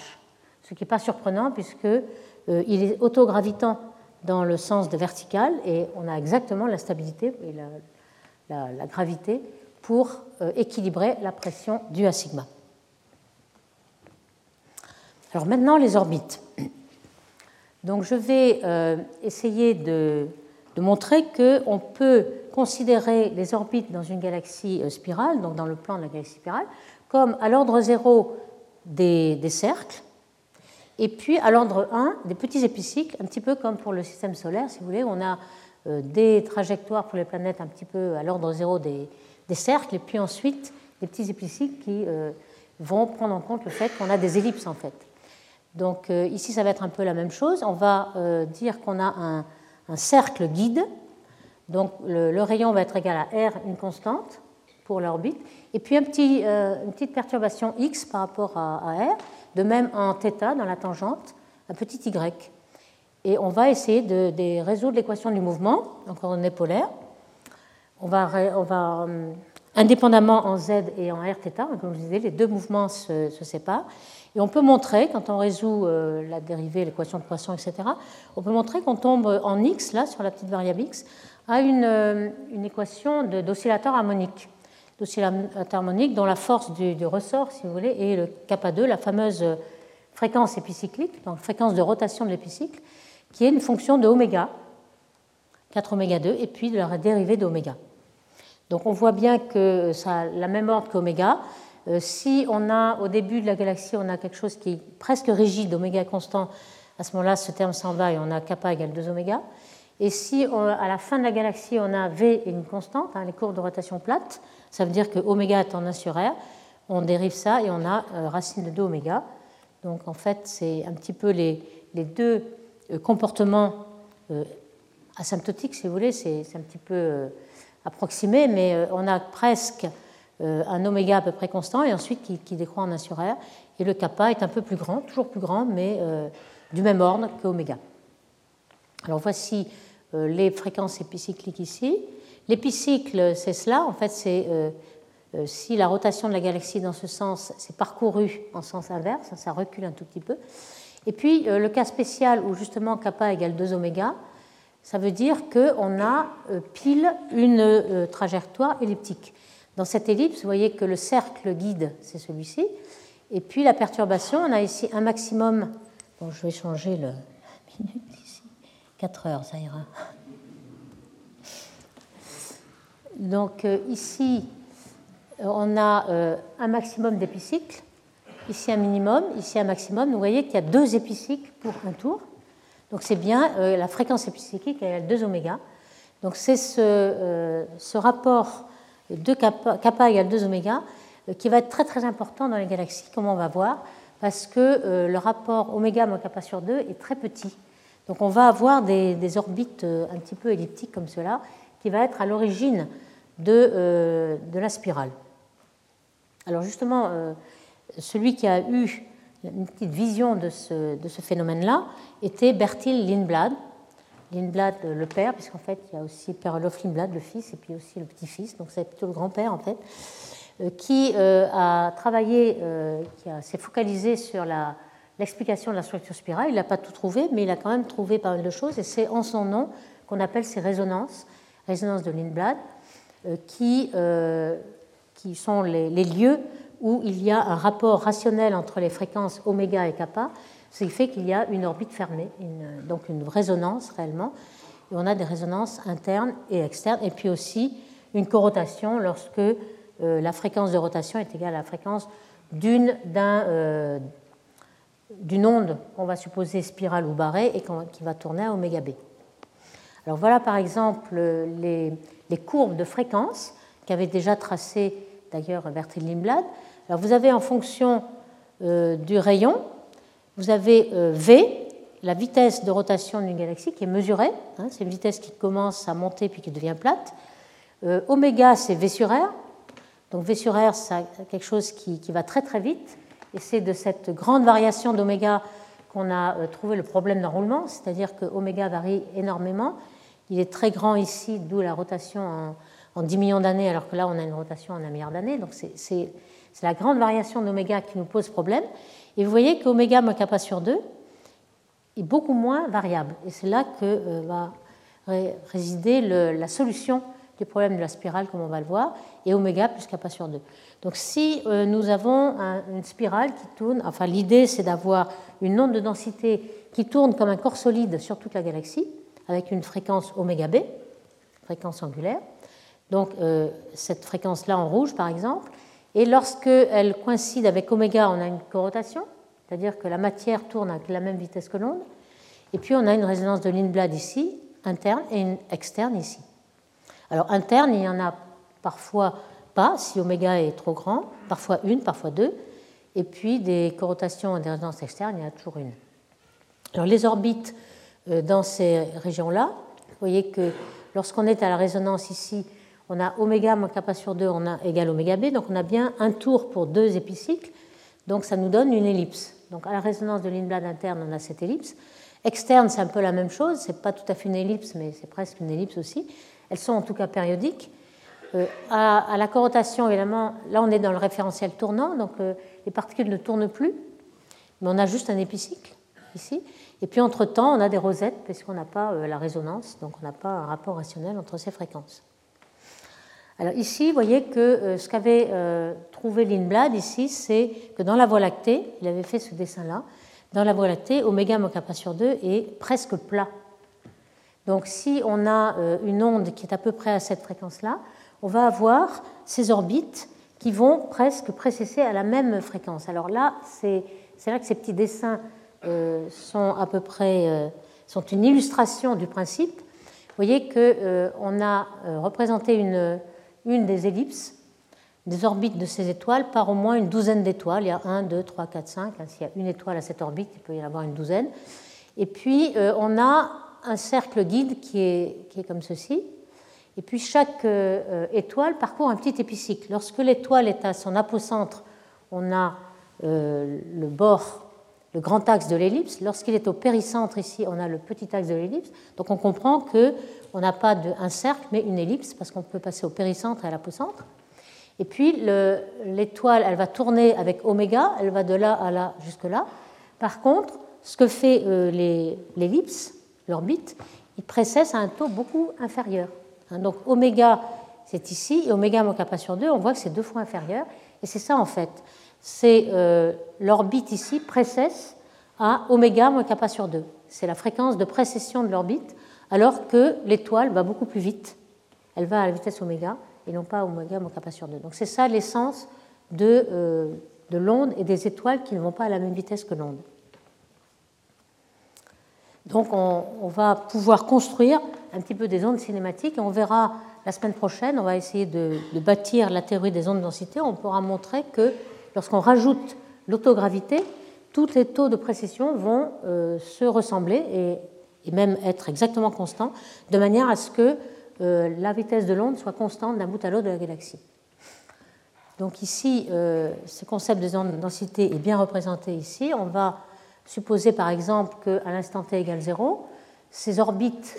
Ce qui n'est pas surprenant puisque euh, il est autogravitant dans le sens de vertical et on a exactement la stabilité et la, gravité pour euh, équilibrer la pression due à sigma. Alors maintenant les orbites. Donc je vais essayer de, de montrer qu'on peut considérer les orbites dans une galaxie euh, spirale, donc dans le plan de la galaxie spirale, comme à l'ordre 0 des, cercles, et puis à l'ordre 1 des petits épicycles, un petit peu comme pour le système solaire, si vous voulez, on a euh, des trajectoires pour les planètes un petit peu à l'ordre 0 des, cercles, et puis ensuite des petits épicycles qui euh, vont prendre en compte le fait qu'on a des ellipses en fait. Donc ici, ça va être un peu la même chose. On va dire qu'on a un, un cercle guide donc le, rayon va être égal à R, une constante pour l'orbite, et puis un petit, euh, une petite perturbation x par rapport à, R, de même en θ dans la tangente, un petit y. Et on va essayer de, résoudre l'équation du mouvement en coordonnées polaires. On va, on va euh, indépendamment en z et en r θ, comme je disais, les deux mouvements se, séparent. Et on peut montrer, quand on résout euh, la dérivée, l'équation de Poisson, etc., on peut montrer qu'on tombe en x, là, sur la petite variable x, à une, euh, équation d'oscillateur harmonique. Harmonique dont la force du, ressort, si vous voulez, est le kappa 2, la fameuse fréquence épicyclique, donc fréquence de rotation de l'épicycle, qui est une fonction de oméga, 4 oméga 2, et puis de la dérivée d'oméga. Donc on voit bien que ça a la même ordre qu'oméga. si on a au début de la galaxie, on a quelque chose qui est presque rigide, oméga constant, à ce moment-là, ce terme s'en va et on a kappa égale 2 oméga. Et si à la fin de la galaxie, on a V et une constante, hein, les courbes de rotation plates, ça veut dire que oméga est en 1 sur R, on dérive ça et on a racine de 2 oméga. Donc en fait, c'est un petit peu les, deux euh, comportements euh, asymptotiques, si vous voulez, c'est un petit peu euh, approximé, mais on a presque un oméga à peu près constant et ensuite qui, décroît en 1 sur R. Et le kappa est un peu plus grand, toujours plus grand, mais du même ordre que oméga. Alors voici les fréquences épicycliques ici. L'épicycle, c'est cela, en fait, c'est euh, si la rotation de la galaxie dans ce sens s'est parcourue en sens inverse, ça recule un tout petit peu. Et puis euh, le cas spécial où justement kappa égale 2 oméga, ça veut dire qu'on a euh, pile une trajectoire elliptique. Dans cette ellipse, vous voyez que le cercle guide, c'est celui-ci. Et puis la perturbation, on a ici un maximum. Bon, je vais changer le minute. 4 heures, ça ira. Donc ici, euh, on a euh, un maximum d'épicycles, ici un minimum, ici un maximum. Vous voyez qu'il y a deux épicycles pour un tour. Donc c'est bien euh, la fréquence épicyclique égale 2 oméga. Donc c'est ce, rapport de kappa, kappa égale 2 oméga qui va être très très important dans les galaxies, comme on va voir, parce que le rapport oméga moins kappa sur 2 est très petit. Donc on va avoir des, orbites un petit peu elliptiques comme cela, qui va être à l'origine de, de la spirale. Alors justement, euh, celui qui a eu une petite vision de ce, phénomène-là était Bertil Lindblad. Lindblad, euh, le père, puisqu'en fait, il y a aussi Perlof Lindblad, le fils, et puis aussi le petit-fils, donc c'est plutôt le grand-père en fait, euh, qui a travaillé, qui s'est focalisé sur l'explication de la structure spirale. Il n'a pas tout trouvé, mais il a quand même trouvé pas mal de choses, et c'est en son nom qu'on appelle ces résonances, résonances de Lindblad, qui qui sont les, lieux où il y a un rapport rationnel entre les fréquences oméga et kappa, ce qui fait qu'il y a une orbite fermée, donc une résonance réellement. Et on a des résonances internes et externes, et puis aussi une corotation lorsque euh, la fréquence de rotation est égale à la fréquence d'une euh, d'une onde qu'on va supposer spirale ou barrée et qui va tourner à oméga b. Alors voilà par exemple les, courbes de fréquence qu'avait déjà tracées d'ailleurs Bertil Lindblad. Alors vous avez en fonction euh, du rayon, vous avez euh, V, la vitesse de rotation d'une galaxie qui est mesurée, hein, c'est une vitesse qui commence à monter puis qui devient plate. Euh, oméga, c'est V sur R. Donc V sur R, c'est quelque chose qui, va très très vite. Et c'est de cette grande variation d'oméga qu'on a trouvé le problème d'enroulement, c'est-à-dire que oméga varie énormément. Il est très grand ici, d'où la rotation en, en 10 millions d'années, alors que là, on a une rotation en un milliard d'années. Donc, c'est la grande variation d'oméga qui nous pose problème. Et vous voyez qu'oméga moins kappa sur 2 est beaucoup moins variable. Et c'est là que euh, va résider la solution du problème de la spirale, comme on va le voir, et oméga plus kappa sur 2. Donc, si euh, nous avons une spirale qui tourne, enfin, l'idée, c'est d'avoir une onde de densité qui tourne comme un corps solide sur toute la galaxie, avec une fréquence oméga b, fréquence angulaire. Donc euh, cette fréquence-là en rouge, par exemple. Et lorsqu'elle coïncide avec oméga, on a une corotation, c'est-à-dire que la matière tourne avec la même vitesse que l'onde. Et puis on a une résonance de Lindblad ici, interne, et une externe ici. Alors interne, il y en a parfois pas, si oméga est trop grand, parfois une, parfois deux. Et puis des corotations et des résonances externes, il y en a toujours une. Alors les orbites euh, dans ces régions-là, vous voyez que lorsqu'on est à la résonance ici, on a oméga moins kappa sur 2 on a égal oméga b, donc on a bien un tour pour deux épicycles, donc ça nous donne une ellipse. Donc à la résonance de Lindblad interne, on a cette ellipse. Externe, c'est un peu la même chose, c'est pas tout à fait une ellipse, mais c'est presque une ellipse aussi. Elles sont en tout cas périodiques. Euh, à, la corotation, évidemment, là on est dans le référentiel tournant, donc euh, les particules ne tournent plus, mais on a juste un épicycle ici. Et puis entre-temps, on a des rosettes, puisqu'on n'a pas euh, la résonance, donc on n'a pas un rapport rationnel entre ces fréquences. Alors ici, vous voyez que euh, ce qu'avait trouvé Lindblad ici, c'est que dans la Voie lactée, il avait fait ce dessin-là, dans la Voie lactée, oméga moins kappa sur 2 est presque plat. Donc si on a euh, une onde qui est à peu près à cette fréquence-là, on va avoir ces orbites qui vont presque précesser à la même fréquence. Alors là, c'est là que ces petits dessins euh, sont à peu près euh, sont une illustration du principe. Vous voyez qu'on euh, a représenté une, une des ellipses des orbites de ces étoiles par au moins une douzaine d'étoiles. Il y a 1, 2, 3, 4, 5. S'il y a une étoile à cette orbite, il peut y en avoir une douzaine. Et puis, on a un cercle guide qui est, qui est comme ceci. Et puis chaque euh, euh, étoile parcourt un petit épicycle. Lorsque l'étoile est à son apocentre, on a euh, le bord, le grand axe de l'ellipse. Lorsqu'il est au péricentre, ici, on a le petit axe de l'ellipse. Donc on comprend qu'on n'a pas un cercle, mais une ellipse, parce qu'on peut passer au péricentre et à l'apocentre. Et puis l'étoile, elle va tourner avec oméga, elle va de là à là jusque là. Par contre, ce que fait l'ellipse, l'orbite, il précède à un taux beaucoup inférieur. Hein, donc oméga, c'est ici, et oméga moins kappa sur 2, on voit que c'est deux fois inférieur. Et c'est ça en fait. C'est euh, l'orbite ici précesse à oméga moins kappa sur 2. C'est la fréquence de précession de l'orbite, alors que l'étoile va beaucoup plus vite. Elle va à la vitesse oméga et non pas oméga moins kappa sur 2. Donc c'est ça l'essence de, euh, de l'onde et des étoiles qui ne vont pas à la même vitesse que l'onde. Donc on, va pouvoir construire un petit peu des ondes cinématiques et on verra la semaine prochaine, on va essayer de, bâtir la théorie des ondes de densité. On pourra montrer que lorsqu'on rajoute l'autogravité, tous les taux de précession vont euh, se ressembler et, même être exactement constants, de manière à ce que euh, la vitesse de l'onde soit constante d'un bout à l'autre de la galaxie. Donc ici, euh, ce concept des ondes de densité est bien représenté ici. On va supposer par exemple qu'à l'instant t égale 0, ces orbites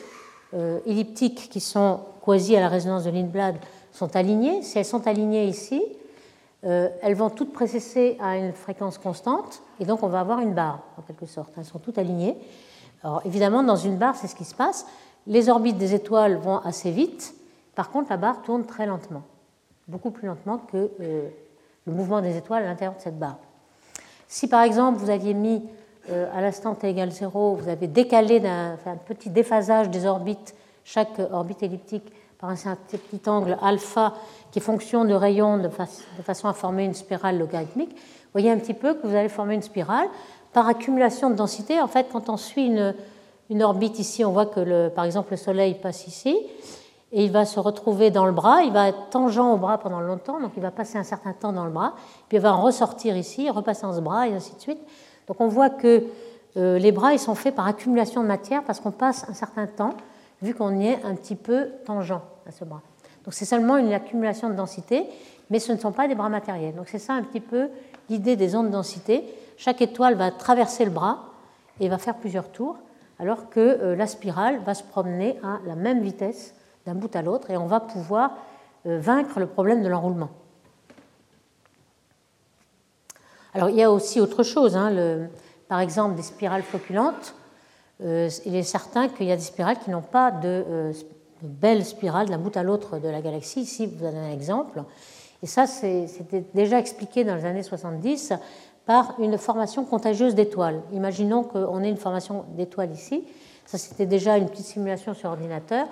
euh, elliptiques qui sont quasi à la résonance de Lindblad sont alignées. Si elles sont alignées ici, euh, elles vont toutes précesser à une fréquence constante et donc on va avoir une barre en quelque sorte. Elles sont toutes alignées. Alors évidemment, dans une barre, c'est ce qui se passe. Les orbites des étoiles vont assez vite. Par contre, la barre tourne très lentement, beaucoup plus lentement que euh, le mouvement des étoiles à l'intérieur de cette barre. Si par exemple vous aviez mis à l'instant t égale 0, vous avez décalé d'un petit déphasage des orbites, chaque orbite elliptique par un petit angle alpha qui est fonction de rayon de, façon à former une spirale logarithmique. Vous voyez un petit peu que vous allez former une spirale par accumulation de densité. En fait, quand on suit une, orbite ici, on voit que par exemple le Soleil passe ici et il va se retrouver dans le bras, il va être tangent au bras pendant longtemps, donc il va passer un certain temps dans le bras, puis il va en ressortir ici, repasser dans ce bras et ainsi de suite. Donc on voit que euh, les bras ils sont faits par accumulation de matière parce qu'on passe un certain temps vu qu'on y est un petit peu tangent à ce bras. Donc c'est seulement une accumulation de densité, mais ce ne sont pas des bras matériels. Donc c'est ça un petit peu l'idée des ondes de densité. Chaque étoile va traverser le bras et va faire plusieurs tours, alors que euh, la spirale va se promener à la même vitesse d'un bout à l'autre et on va pouvoir euh, vaincre le problème de l'enroulement. Alors il y a aussi autre chose, hein, par exemple des spirales flocculantes. Euh, il est certain qu'il y a des spirales qui n'ont pas euh, de, belles spirales d'un bout à l'autre de la galaxie. Ici, vous avez un exemple. Et ça, c'était déjà expliqué dans les années 70 par une formation contagieuse d'étoiles. Imaginons qu'on ait une formation d'étoiles ici. Ça, c'était déjà une petite simulation sur ordinateur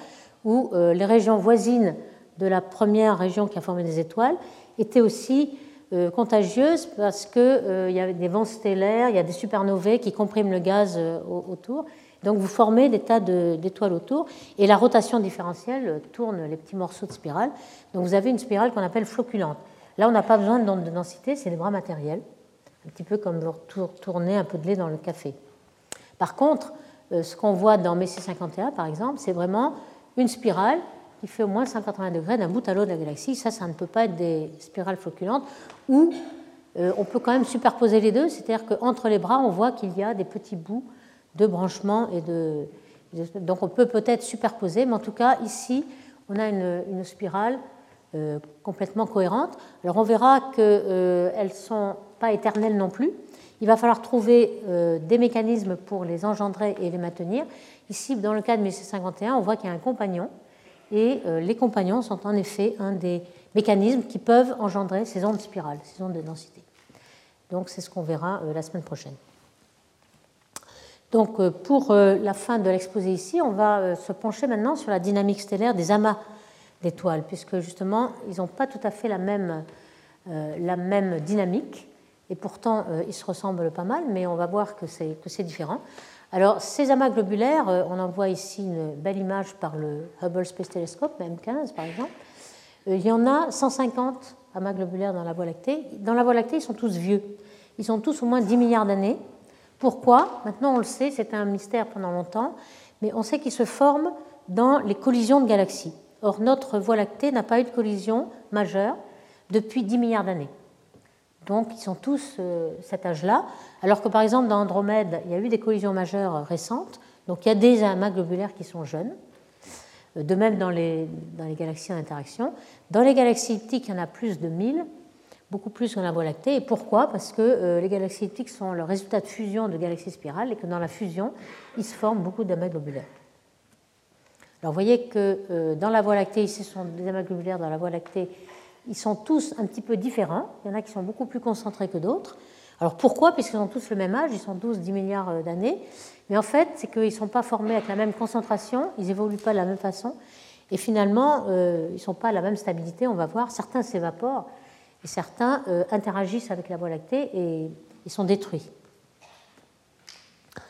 où euh, les régions voisines de la première région qui a formé des étoiles étaient aussi euh, contagieuse parce qu'il euh, y a des vents stellaires, il y a des supernovae qui compriment le gaz euh, autour. Donc vous formez des tas d'étoiles autour et la rotation différentielle tourne les petits morceaux de spirale. Donc vous avez une spirale qu'on appelle flocculante. Là, on n'a pas besoin de densité, c'est des bras matériels, un petit peu comme tourner un peu de lait dans le café. Par contre, ce qu'on voit dans Messi 51, par exemple, c'est vraiment une spirale qui fait au moins 180 degrés d'un bout à l'autre de la galaxie. Ça, ça ne peut pas être des spirales flocculantes. Ou euh, on peut quand même superposer les deux, c'est-à-dire qu'entre les bras, on voit qu'il y a des petits bouts de branchements et de. Donc on peut peut-être superposer, mais en tout cas, ici, on a une, spirale euh, complètement cohérente. Alors on verra qu'elles euh, ne sont pas éternelles non plus. Il va falloir trouver des mécanismes pour les engendrer et les maintenir. Ici, dans le cas de MC51, on voit qu'il y a un compagnon et euh, les compagnons sont en effet un des mécanismes qui peuvent engendrer ces ondes spirales, ces ondes de densité. Donc c'est ce qu'on verra euh, la semaine prochaine. Donc euh, pour la fin de l'exposé ici, on va se pencher maintenant sur la dynamique stellaire des amas d'étoiles, puisque justement, ils n'ont pas tout à fait la même la même dynamique. Et pourtant, ils se ressemblent pas mal, mais on va voir que c'est différent. Alors, ces amas globulaires, on en voit ici une belle image par le Hubble Space Telescope, M15 par exemple. Il y en a 150 amas globulaires dans la Voie lactée. Dans la Voie lactée, ils sont tous vieux. Ils sont tous au moins 10 milliards d'années. Pourquoi? Maintenant, on le sait, c'était un mystère pendant longtemps, mais on sait qu'ils se forment dans les collisions de galaxies. Or, notre Voie lactée n'a pas eu de collision majeure depuis 10 milliards d'années. Donc, ils sont tous euh, cet âge-là, alors que par exemple, dans Andromède, il y a eu des collisions majeures récentes, donc il y a des amas globulaires qui sont jeunes. Euh, de même dans les, galaxies en interaction. Dans les galaxies elliptiques, il y en a plus de 1000, beaucoup plus dans la Voie lactée. Et pourquoi? Parce que euh, les galaxies elliptiques sont le résultat de fusion de galaxies spirales et que dans la fusion, il se forme beaucoup d'amas globulaires. Alors vous voyez que euh, dans la Voie lactée, ici ce sont des amas globulaires dans la Voie lactée, ils sont tous un petit peu différents. Il y en a qui sont beaucoup plus concentrés que d'autres. Alors pourquoi? Puisqu'ils ont tous le même âge, ils sont 12-10 milliards d'années. Mais en fait, c'est qu'ils ne sont pas formés avec la même concentration, ils n'évoluent pas de la même façon. Et finalement, euh, ils ne sont pas à la même stabilité, on va voir. Certains s'évaporent et certains euh, interagissent avec la Voie lactée et ils sont détruits.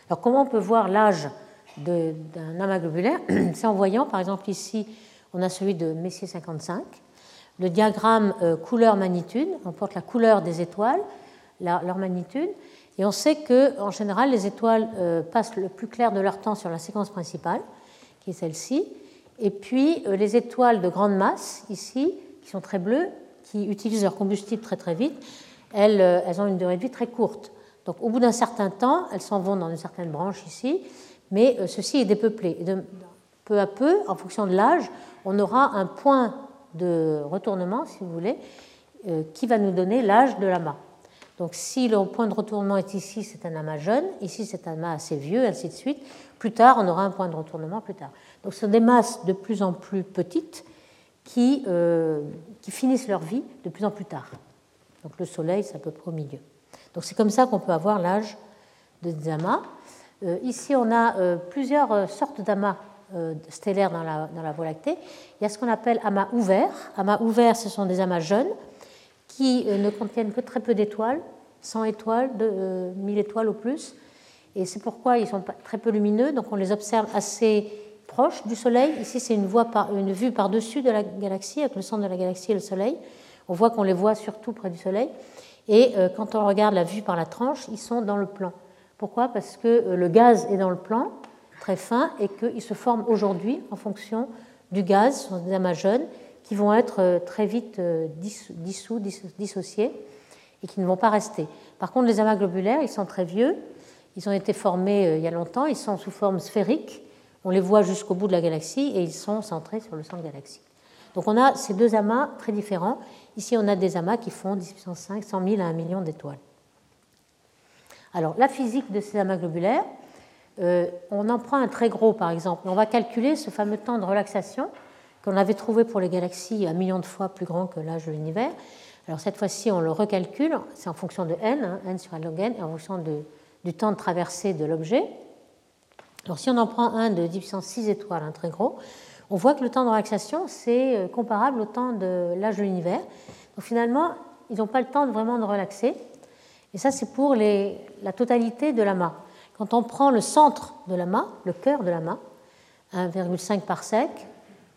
Alors comment on peut voir l'âge d'un amas globulaire? C'est en voyant, par exemple ici, on a celui de Messier 55. Le diagramme euh, couleur-magnitude, on porte la couleur des étoiles, leur magnitude. Et on sait qu'en général, les étoiles euh, passent le plus clair de leur temps sur la séquence principale, qui est celle-ci. Et puis, euh, les étoiles de grande masse, ici, qui sont très bleues, qui utilisent leur combustible très très vite, elles, ont une durée de vie très courte. Donc, au bout d'un certain temps, elles s'en vont dans une certaine branche ici, mais ceci est dépeuplé. Et peu à peu, en fonction de l'âge, on aura un point de retournement, si vous voulez, qui va nous donner l'âge de l'amas. Donc si le point de retournement est ici, c'est un amas jeune, ici c'est un amas assez vieux, ainsi de suite. Plus tard, on aura un point de retournement plus tard. Donc ce sont des masses de plus en plus petites qui, euh, qui finissent leur vie de plus en plus tard. Donc le Soleil, c'est à peu près au milieu. Donc c'est comme ça qu'on peut avoir l'âge des amas. Euh, ici, on a euh, plusieurs sortes d'amas stellaires dans la, Voie lactée. Il y a ce qu'on appelle amas ouverts. Amas ouverts, ce sont des amas jeunes qui ne contiennent que très peu d'étoiles, 100 étoiles, de, 1000 étoiles au plus. Et c'est pourquoi ils sont très peu lumineux, donc on les observe assez proches du Soleil. Ici, c'est une, une, vue par-dessus de la galaxie, avec le centre de la galaxie et le Soleil. On voit qu'on les voit surtout près du Soleil. Et euh, quand on regarde la vue par la tranche, ils sont dans le plan. Pourquoi? Parce que euh, le gaz est dans le plan, très fin, et qu'ils se forment aujourd'hui en fonction du gaz, ce sont des amas jeunes, qui vont être euh, très vite euh, dissous, dissociés et qui ne vont pas rester. Par contre, les amas globulaires, ils sont très vieux, ils ont été formés euh, il y a longtemps, ils sont sous forme sphérique, on les voit jusqu'au bout de la galaxie et ils sont centrés sur le centre de la galaxie. Donc on a ces deux amas très différents. Ici, on a des amas qui font 10 5, 100 000 à 1 million d'étoiles. Alors, la physique de ces amas globulaires, on en prend un très gros, par exemple. On va calculer ce fameux temps de relaxation qu'on avait trouvé pour les galaxies un million de fois plus grand que l'âge de l'univers. Alors cette fois-ci, on le recalcule, c'est en fonction de n, hein, n sur log n, en fonction du temps de traversée de l'objet. Alors si on en prend un de 10 puissance 6 étoiles, un très gros, on voit que le temps de relaxation, c'est euh, comparable au temps de l'âge de l'univers. Donc finalement, ils n'ont pas le temps de vraiment de relaxer. Et ça, c'est pour la totalité de l'amas. Quand on prend le centre de l'amas, le cœur de l'amas, 1,5 par sec,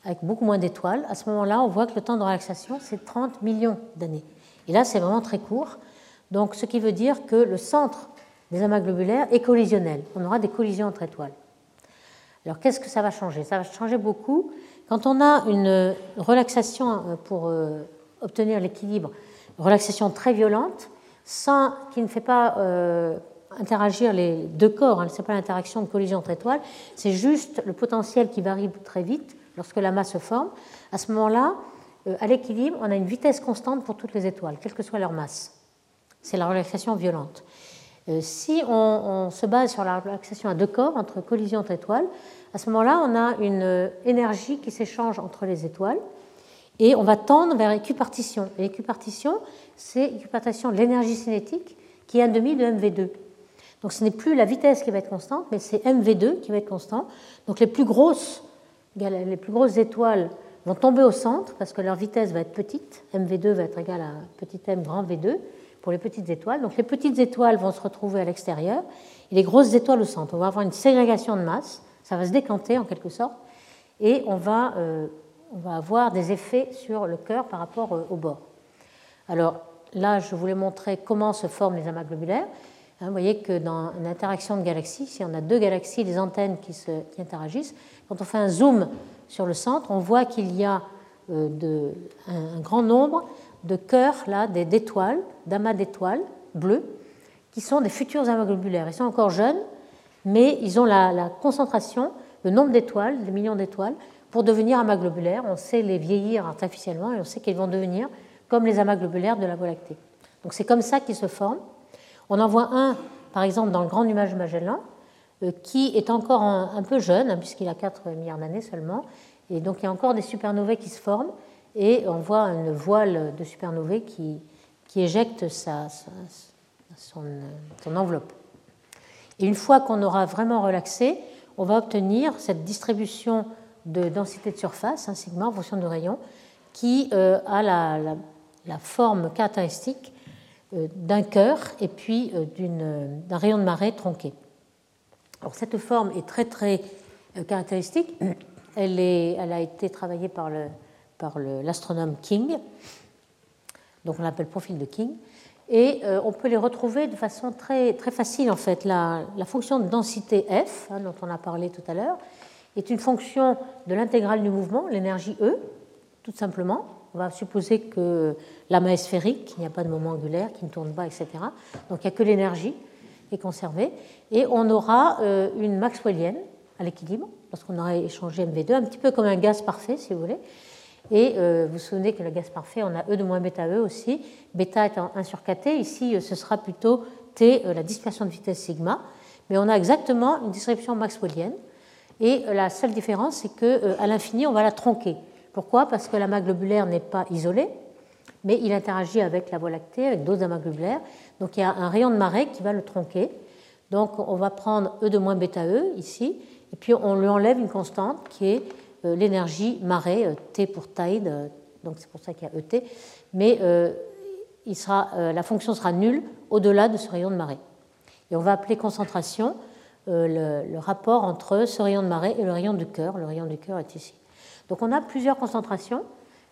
avec beaucoup moins d'étoiles, à ce moment-là, on voit que le temps de relaxation, c'est 30 millions d'années. Et là, c'est vraiment très court. Donc, ce qui veut dire que le centre des amas globulaires est collisionnel. On aura des collisions entre étoiles. Alors, qu'est-ce que ça va changer? Ça va changer beaucoup. Quand on a une relaxation euh, pour euh, obtenir l'équilibre, relaxation très violente, sans, qui ne fait pas euh, interagir les deux corps, hein, ce n'est pas l'interaction de collision entre étoiles, c'est juste le potentiel qui varie très vite lorsque la masse se forme, à ce moment-là, euh, à l'équilibre, on a une vitesse constante pour toutes les étoiles, quelle que soit leur masse. C'est la relaxation violente. Euh, si on, se base sur la relaxation à deux corps, entre collision entre étoiles, à ce moment-là, on a une euh, énergie qui s'échange entre les étoiles et on va tendre vers équipartition. Et c'est l'équipartition de l'énergie cinétique qui est un demi de mv2. Donc ce n'est plus la vitesse qui va être constante, mais c'est mv2 qui va être constant. Donc les plus grosses les plus grosses étoiles vont tomber au centre parce que leur vitesse va être petite. MV2 va être égal à petit m grand V2 pour les petites étoiles. Donc les petites étoiles vont se retrouver à l'extérieur et les grosses étoiles au centre. On va avoir une ségrégation de masse, ça va se décanter en quelque sorte, et on va, euh, on va avoir des effets sur le cœur par rapport euh, au bord. Alors là, je voulais montrer comment se forment les amas globulaires. Hein, vous voyez que dans une interaction de galaxies, si on a deux galaxies, des antennes qui, se, interagissent, quand on fait un zoom sur le centre, on voit qu'il y a euh, un, grand nombre de cœurs, là, d'étoiles, d'amas d'étoiles bleues, qui sont des futurs amas globulaires. Ils sont encore jeunes, mais ils ont la, la concentration, le nombre d'étoiles, des millions d'étoiles, pour devenir amas globulaires. On sait les vieillir artificiellement et on sait qu'ils vont devenir comme les amas globulaires de la Voie lactée. Donc c'est comme ça qu'ils se forment. On en voit un, par exemple, dans le Grand Nuage Magellan, euh, qui est encore un, peu jeune, hein, puisqu'il a 4 milliards d'années seulement. Et donc il y a encore des supernovae qui se forment, et on voit une voile de supernovae qui, éjecte sa, son, enveloppe. Et une fois qu'on aura vraiment relaxé, on va obtenir cette distribution de densité de surface, hein, sigma en fonction du rayon, qui euh, a la, forme caractéristique d'un cœur et puis d'un rayon de marée tronqué. Alors, cette forme est très très euh, caractéristique. Elle, est, elle a été travaillée par, le, par l'astronome King, donc on l'appelle profil de King, et euh, on peut les retrouver de façon très, très facile en fait. La, la fonction de densité F, hein, dont on a parlé tout à l'heure, est une fonction de l'intégrale du mouvement, l'énergie E, tout simplement. On va supposer que l'amas est sphérique, qu'il n'y a pas de moment angulaire, qui ne tourne pas, etc. Donc il n'y a que l'énergie est conservée. Et on aura euh, une maxwellienne à l'équilibre, parce qu'on aura échangé MV2, un petit peu comme un gaz parfait, si vous voulez. Et euh, vous vous souvenez que le gaz parfait, on a E de moins bêta E aussi, bêta étant 1 sur KT. Ici, euh, ce sera plutôt T, la dispersion de vitesse sigma. Mais on a exactement une distribution maxwellienne. Et la seule différence, c'est qu'à l'infini, on va la tronquer. Pourquoi? Parce que l'amas globulaire n'est pas isolé, mais il interagit avec la Voie lactée, avec d'autres amas globulaires. Donc il y a un rayon de marée qui va le tronquer. Donc on va prendre E de moins bêta E ici, et puis on lui enlève une constante qui est euh, l'énergie marée, euh, T pour tide, euh, donc c'est pour ça qu'il y a ET, mais la fonction sera nulle au-delà de ce rayon de marée. Et on va appeler concentration le, le, rapport entre ce rayon de marée et le rayon du cœur. Le rayon du cœur est ici. Donc on a plusieurs concentrations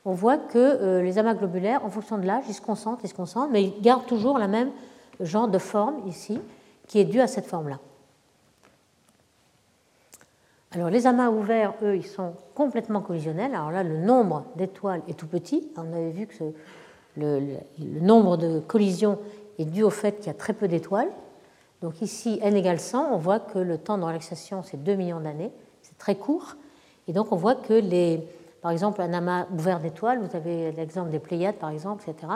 on voit que euh, les amas globulaires, en fonction de l'âge, ils se concentrent, ils se concentrent, mais ils gardent toujours la même genre de forme ici, qui est due à cette forme-là. Alors les amas ouverts, eux, ils sont complètement collisionnels. Alors là, le nombre d'étoiles est tout petit. On avait vu que le, nombre de collisions est dû au fait qu'il y a très peu d'étoiles. Donc ici, n égale 100, on voit que le temps de relaxation, c'est 2 millions d'années. C'est très court. Et donc on voit que les, par exemple, un amas ouvert d'étoiles, vous avez l'exemple des Pléiades, par exemple, etc.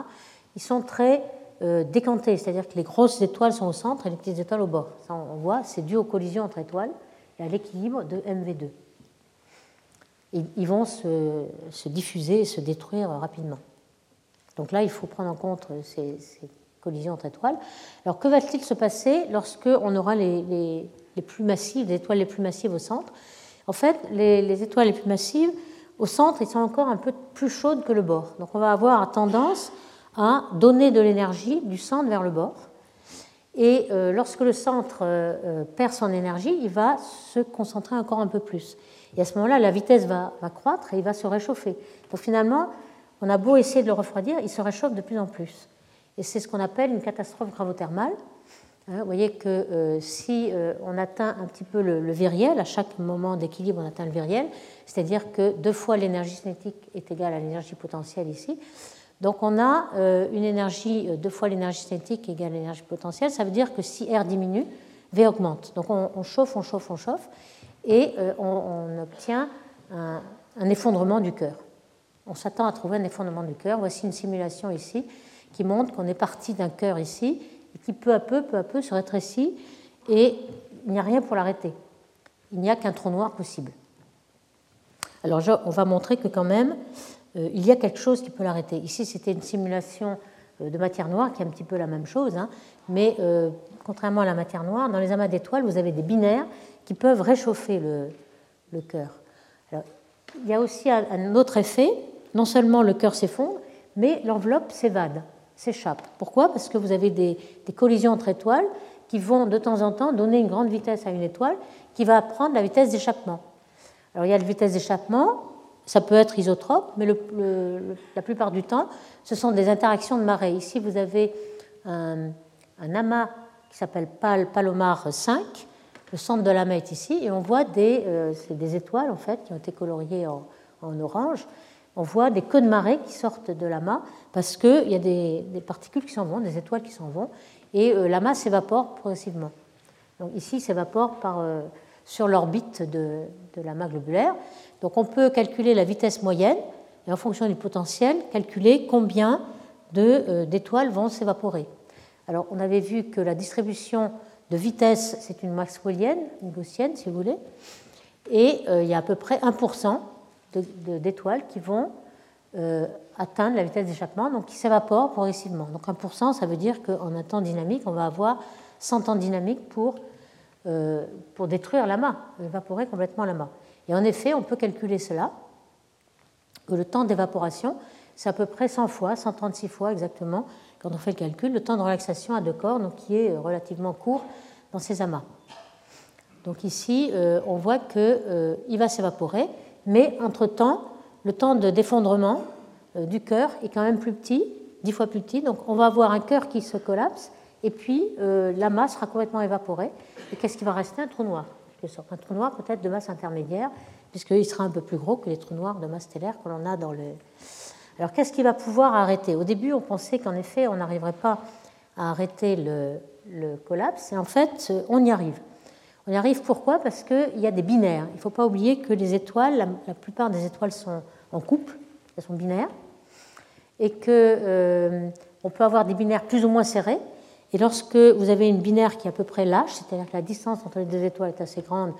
Ils sont très euh, décantés, c'est-à-dire que les grosses étoiles sont au centre et les petites étoiles au bord. Ça, on voit, c'est dû aux collisions entre étoiles et à l'équilibre de MV2. Et ils vont se, diffuser et se détruire rapidement. Donc là, il faut prendre en compte ces, collisions entre étoiles. Alors, que va-t-il se passer lorsque on aura les, plus massives, les étoiles les plus massives au centre? En fait, les étoiles les plus massives au centre, ils sont encore un peu plus chaudes que le bord. Donc on va avoir tendance à donner de l'énergie du centre vers le bord. Et euh, lorsque le centre euh, euh, perd son énergie, il va se concentrer encore un peu plus. Et à ce moment-là, la vitesse va, va, croître et il va se réchauffer. Donc finalement, on a beau essayer de le refroidir, il se réchauffe de plus en plus. Et c'est ce qu'on appelle une catastrophe gravothermale. Hein, vous voyez que euh, si euh, on atteint un petit peu le, viriel, à chaque moment d'équilibre, on atteint le viriel, c'est-à-dire que deux fois l'énergie cinétique est égale à l'énergie potentielle ici. Donc on a euh, une énergie, deux fois l'énergie cinétique égale à l'énergie potentielle. Ça veut dire que si R diminue, V augmente. Donc on, chauffe, on chauffe, on chauffe, et on, obtient un, un effondrement du cœur. On s'attend à trouver un effondrement du cœur. Voici une simulation ici qui montre qu'on est parti d'un cœur ici qui peu à peu, peu à peu se rétrécit et il n'y a rien pour l'arrêter. Il n'y a qu'un trou noir possible. Alors on va montrer que quand même, euh, il y a quelque chose qui peut l'arrêter. Ici, c'était une simulation euh, de matière noire qui est un petit peu la même chose, hein. mais euh, contrairement à la matière noire, dans les amas d'étoiles, vous avez des binaires qui peuvent réchauffer le, cœur. Il y a aussi un autre effet. Non seulement le cœur s'effondre, mais l'enveloppe s'évade, s'échappe. Pourquoi? Parce que vous avez des, collisions entre étoiles qui vont de temps en temps donner une grande vitesse à une étoile qui va prendre la vitesse d'échappement. Alors il y a la vitesse d'échappement, ça peut être isotrope, mais la plupart du temps, ce sont des interactions de marée. Ici, vous avez un, amas qui s'appelle Pal, Palomar 5. Le centre de l'amas est ici, et on voit des, euh, des étoiles en fait qui ont été coloriées en, en, orange. On voit des queues de marée qui sortent de l'amas parce qu'il y a des, particules qui s'en vont, des étoiles qui s'en vont, et euh, l'amas s'évapore progressivement. Ici, s'évapore par, euh, sur l'orbite de, de l'amas globulaire. Donc on peut calculer la vitesse moyenne et en fonction du potentiel, calculer combien d'étoiles vont s'évaporer. Alors, on avait vu que la distribution de vitesse, c'est une maxwellienne, une gaussienne, si vous voulez, et euh, il y a à peu près 1% d'étoiles qui vont euh, atteindre la vitesse d'échappement, donc qui s'évaporent progressivement. Donc 1%, ça veut dire qu'en un temps dynamique, on va avoir 100 temps dynamique pour, euh, pour détruire l'amas, évaporer complètement l'amas. Et en effet, on peut calculer cela, que le temps d'évaporation, c'est à peu près 100 fois, 136 fois exactement, quand on fait le calcul, le temps de relaxation à deux corps, donc qui est relativement court dans ces amas. Donc ici, euh, on voit qu'il euh, va s'évaporer, mais entre-temps, le temps de d'effondrement euh, du cœur est quand même plus petit, dix fois plus petit. Donc on va avoir un cœur qui se collapse, et puis l'amas sera complètement évaporé. Et qu'est-ce qui va rester? Un trou noir. Un trou noir peut-être de masse intermédiaire, puisqu'il sera un peu plus gros que les trous noirs de masse stellaire que l'on a dans le, alors qu'est-ce qui va pouvoir arrêter? Au début, on pensait qu'en effet, on n'arriverait pas à arrêter le, collapse, et en fait, on y arrive. On y arrive pourquoi? Parce qu'il y a des binaires. Il ne faut pas oublier que les étoiles, la, plupart des étoiles sont en couple, elles sont binaires, et qu'on euh, peut avoir des binaires plus ou moins serrés. Et lorsque vous avez une binaire qui est à peu près lâche, c'est-à-dire que la distance entre les deux étoiles est assez grande,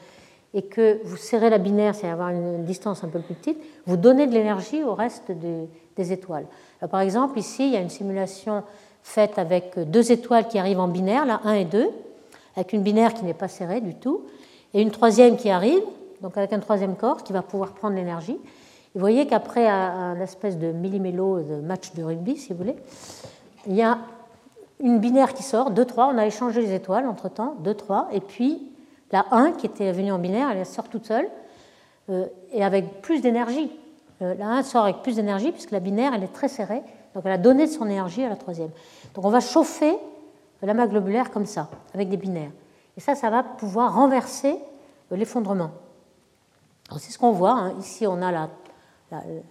et que vous serrez la binaire, c'est-à-dire avoir une distance un peu plus petite, vous donnez de l'énergie au reste des, étoiles. par exemple, ici, il y a une simulation faite avec deux étoiles qui arrivent en binaire, là 1 et 2, avec une binaire qui n'est pas serrée du tout, et une troisième qui arrive, donc avec un troisième corps qui va pouvoir prendre l'énergie. vous voyez qu'après un espèce de millimélo de match de rugby, si vous voulez, il y a une binaire qui sort, 2, 3, on a échangé les étoiles entre-temps, 2, 3, et puis la 1 qui était venue en binaire, elle sort toute seule, euh, et avec plus d'énergie. Euh, la 1 sort avec plus d'énergie puisque la binaire elle est très serrée, donc elle a donné de son énergie à la troisième. Donc on va chauffer l'amas globulaire comme ça, avec des binaires. Et ça, ça va pouvoir renverser euh, l'effondrement. C'est ce qu'on voit. Hein. Ici, on a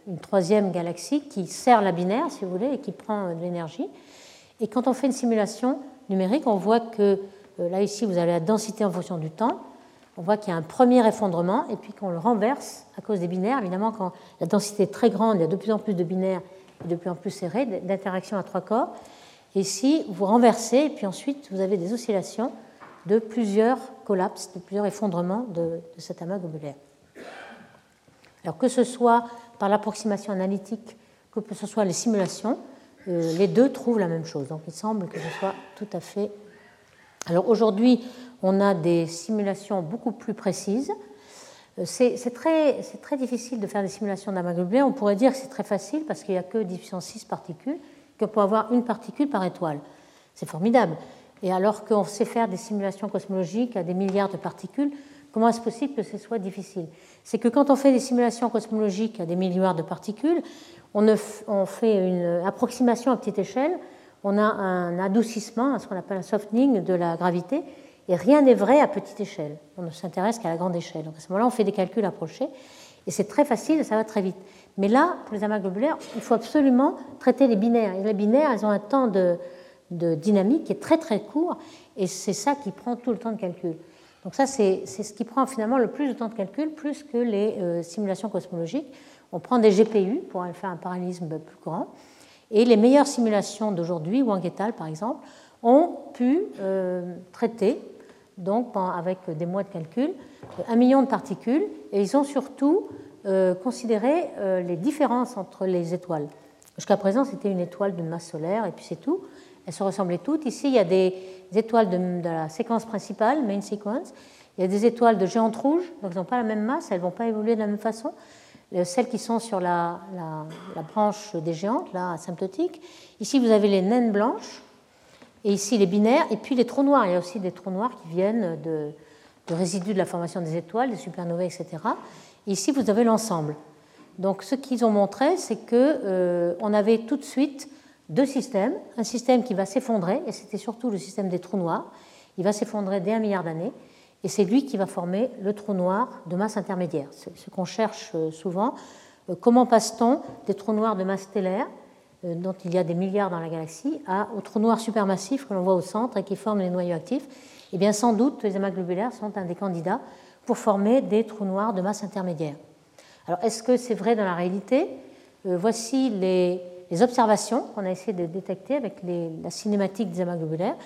une troisième galaxie qui sert la binaire, si vous voulez, et qui prend euh, de l'énergie. Et quand on fait une simulation numérique, on voit que là, ici, vous avez la densité en fonction du temps on voit qu'il y a un premier effondrement et puis qu'on le renverse à cause des binaires. Évidemment, quand la densité est très grande, il y a de plus en plus de binaires et de plus en plus serrés, d'interactions à trois corps. Ici, vous renversez et puis ensuite, vous avez des oscillations de plusieurs collapses, de plusieurs effondrements de, cet amas globulaire. Alors que ce soit par l'approximation analytique, que ce soit les simulations, euh, les deux trouvent la même chose. Donc il semble que ce soit tout à fait. Alors aujourd'hui, on a des simulations beaucoup plus précises. Euh, c'est très, très, difficile de faire des simulations d'amas globulaire. On pourrait dire que c'est très facile parce qu'il n'y a que 10 puissance 6 particules, qu'on peut avoir une particule par étoile. C'est formidable. Et alors qu'on sait faire des simulations cosmologiques à des milliards de particules, comment est-ce possible que ce soit difficile? C'est que quand on fait des simulations cosmologiques à des milliards de particules, on fait une approximation à petite échelle, on a un adoucissement, ce qu'on appelle un softening de la gravité, et rien n'est vrai à petite échelle. On ne s'intéresse qu'à la grande échelle. Donc à ce moment-là, on fait des calculs approchés. Et c'est très facile, ça va très vite. Mais là, pour les amas globulaires, il faut absolument traiter les binaires. Et les binaires, elles ont un temps de, dynamique qui est très très court. Et c'est ça qui prend tout le temps de calcul. Donc ça, c'est ce qui prend finalement le plus de temps de calcul, plus que les euh, simulations cosmologiques. On prend des GPU pour faire un parallélisme plus grand. Et les meilleures simulations d'aujourd'hui, Wang et al. par exemple, ont pu euh, traiter donc avec des mois de calcul, un million de particules, et ils ont surtout euh, considéré euh, les différences entre les étoiles. Jusqu'à présent, c'était une étoile de masse solaire, et puis c'est tout. Elles se ressemblaient toutes. Ici, il y a des étoiles de, la séquence principale, main sequence. Il y a des étoiles de géantes rouges, donc elles n'ont pas la même masse, elles ne vont pas évoluer de la même façon. celles qui sont sur la, branche des géantes, là, asymptotique. Ici, vous avez les naines blanches, et ici les binaires, et puis les trous noirs. Il y a aussi des trous noirs qui viennent de, résidus de la formation des étoiles, des supernovae, etc. ici, vous avez l'ensemble. Donc, ce qu'ils ont montré, c'est qu'on euh, avait tout de suite deux systèmes. Un système qui va s'effondrer, et c'était surtout le système des trous noirs. Il va s'effondrer dès un milliard d'années. Et c'est lui qui va former le trou noir de masse intermédiaire. C'est ce qu'on cherche euh, souvent. Euh, comment passe-t-on des trous noirs de masse stellaire, dont il y a des milliards dans la galaxie, à, aux trous noirs supermassifs que l'on voit au centre et qui forment les noyaux actifs? Eh bien, sans doute, les amas globulaires sont un des candidats pour former des trous noirs de masse intermédiaire. Alors, est-ce que c'est vrai dans la réalité? Voici les, observations qu'on a essayé de détecter avec la cinématique des amas globulaires.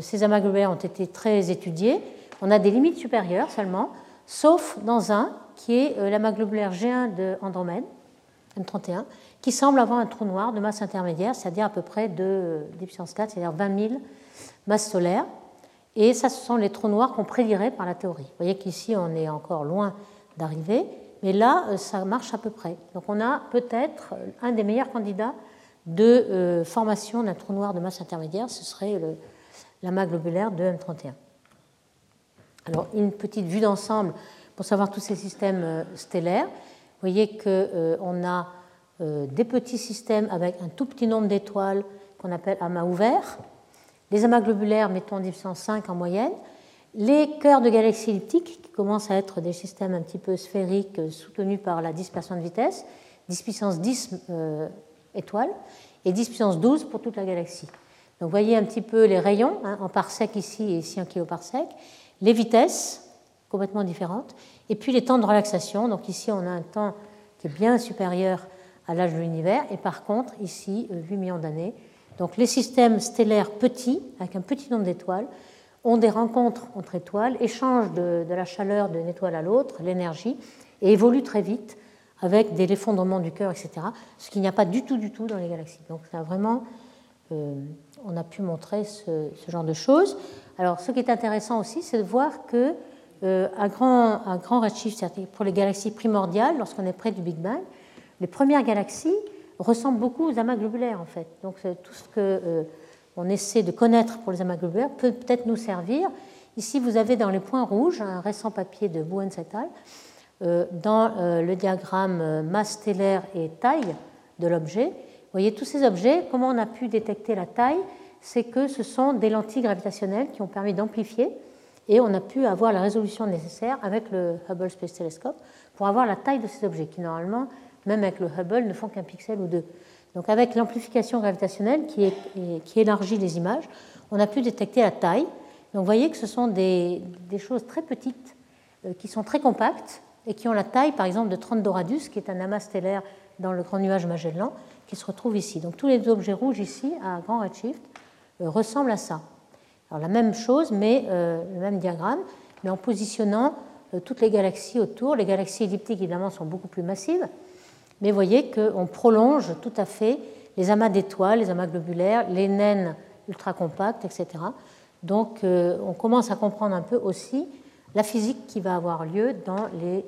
ces amas globulaires ont été très étudiés on a des limites supérieures seulement, sauf dans un qui est euh, l'amas globulaire G1 de Andromède, M31, qui semble avoir un trou noir de masse intermédiaire, c'est-à-dire à peu près de 10 puissance 4, c'est-à-dire 20 000 masses solaires. Et ça, ce sont les trous noirs qu'on prédirait par la théorie. Vous voyez qu'ici, on est encore loin d'arriver, mais là, euh, ça marche à peu près. Donc on a peut-être un des meilleurs candidats de euh, formation d'un trou noir de masse intermédiaire, ce serait l'amas globulaire de M31. Alors, une petite vue d'ensemble pour savoir tous ces systèmes euh, stellaires. Vous voyez qu'on euh, a euh, des petits systèmes avec un tout petit nombre d'étoiles qu'on appelle amas ouverts, les amas globulaires, mettons 10 5 en moyenne, les cœurs de galaxies elliptiques, qui commencent à être des systèmes un petit peu sphériques soutenus par la dispersion de vitesse, 10 puissance 10 étoiles, et 10 puissance 12 pour toute la galaxie. Donc vous voyez un petit peu les rayons, hein, en parsec ici et ici en kiloparsec les vitesses complètement différentes, et puis les temps de relaxation. Donc ici, on a un temps qui est bien supérieur à l'âge de l'univers, et par contre, ici, 8 millions d'années. Donc les systèmes stellaires petits, avec un petit nombre d'étoiles, ont des rencontres entre étoiles, échangent de, la chaleur d'une étoile à l'autre, l'énergie, et évoluent très vite avec des effondrements du cœur, etc. Ce qu'il n'y a pas du tout, du tout dans les galaxies. Donc ça vraiment, euh, on a pu montrer ce, ce genre de choses. Alors, ce qui est intéressant aussi, c'est de voir que euh, un grand, un grand redshift, pour les galaxies primordiales, lorsqu'on est près du Big Bang, les premières galaxies ressemblent beaucoup aux amas globulaires, en fait. Donc, tout ce que euh, on essaie de connaître pour les amas globulaires peut peut-être nous servir. Ici, vous avez dans les points rouges un récent papier de Bouen et. Euh, dans le diagramme masse stellaire et taille de l'objet. Vous voyez tous ces objets, comment on a pu détecter la taille? C'est que ce sont des lentilles gravitationnelles qui ont permis d'amplifier et on a pu avoir la résolution nécessaire avec le Hubble Space Telescope pour avoir la taille de ces objets qui normalement, même avec le Hubble, ne font qu'un pixel ou deux. Donc avec l'amplification gravitationnelle qui, élargit les images, on a pu détecter la taille. Donc vous voyez que ce sont des, choses très petites euh, qui sont très compactes et qui ont la taille par exemple de 30 Doradus, qui est un amas stellaire dans le grand nuage Magellan, qui se retrouve ici. Donc tous les objets rouges ici, à grand redshift, euh, ressemble à ça. Alors la même chose, mais euh, le même diagramme, mais en positionnant toutes les galaxies autour. Les galaxies elliptiques, évidemment, sont beaucoup plus massives, mais vous voyez qu'on prolonge tout à fait les amas d'étoiles, les amas globulaires, les naines ultra compactes, etc. Donc on commence à comprendre un peu aussi la physique qui va avoir lieu dans les,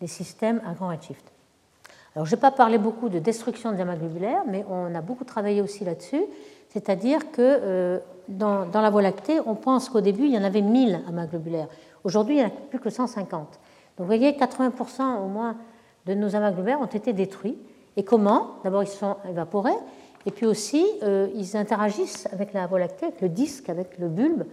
les systèmes à grand redshift. Alors je n'ai pas parlé beaucoup de destruction des amas globulaires, mais on a beaucoup travaillé aussi là-dessus. C'est-à-dire que euh, dans, la Voie lactée, on pense qu'au début, il y en avait 1000 amas globulaires. Aujourd'hui, il n'y en a plus que 150. Donc vous voyez, 80% au moins de nos amas globulaires ont été détruits. Et comment? D'abord, ils sont évaporés, et puis aussi, euh, ils interagissent avec la Voie lactée, avec le disque, avec le bulbe,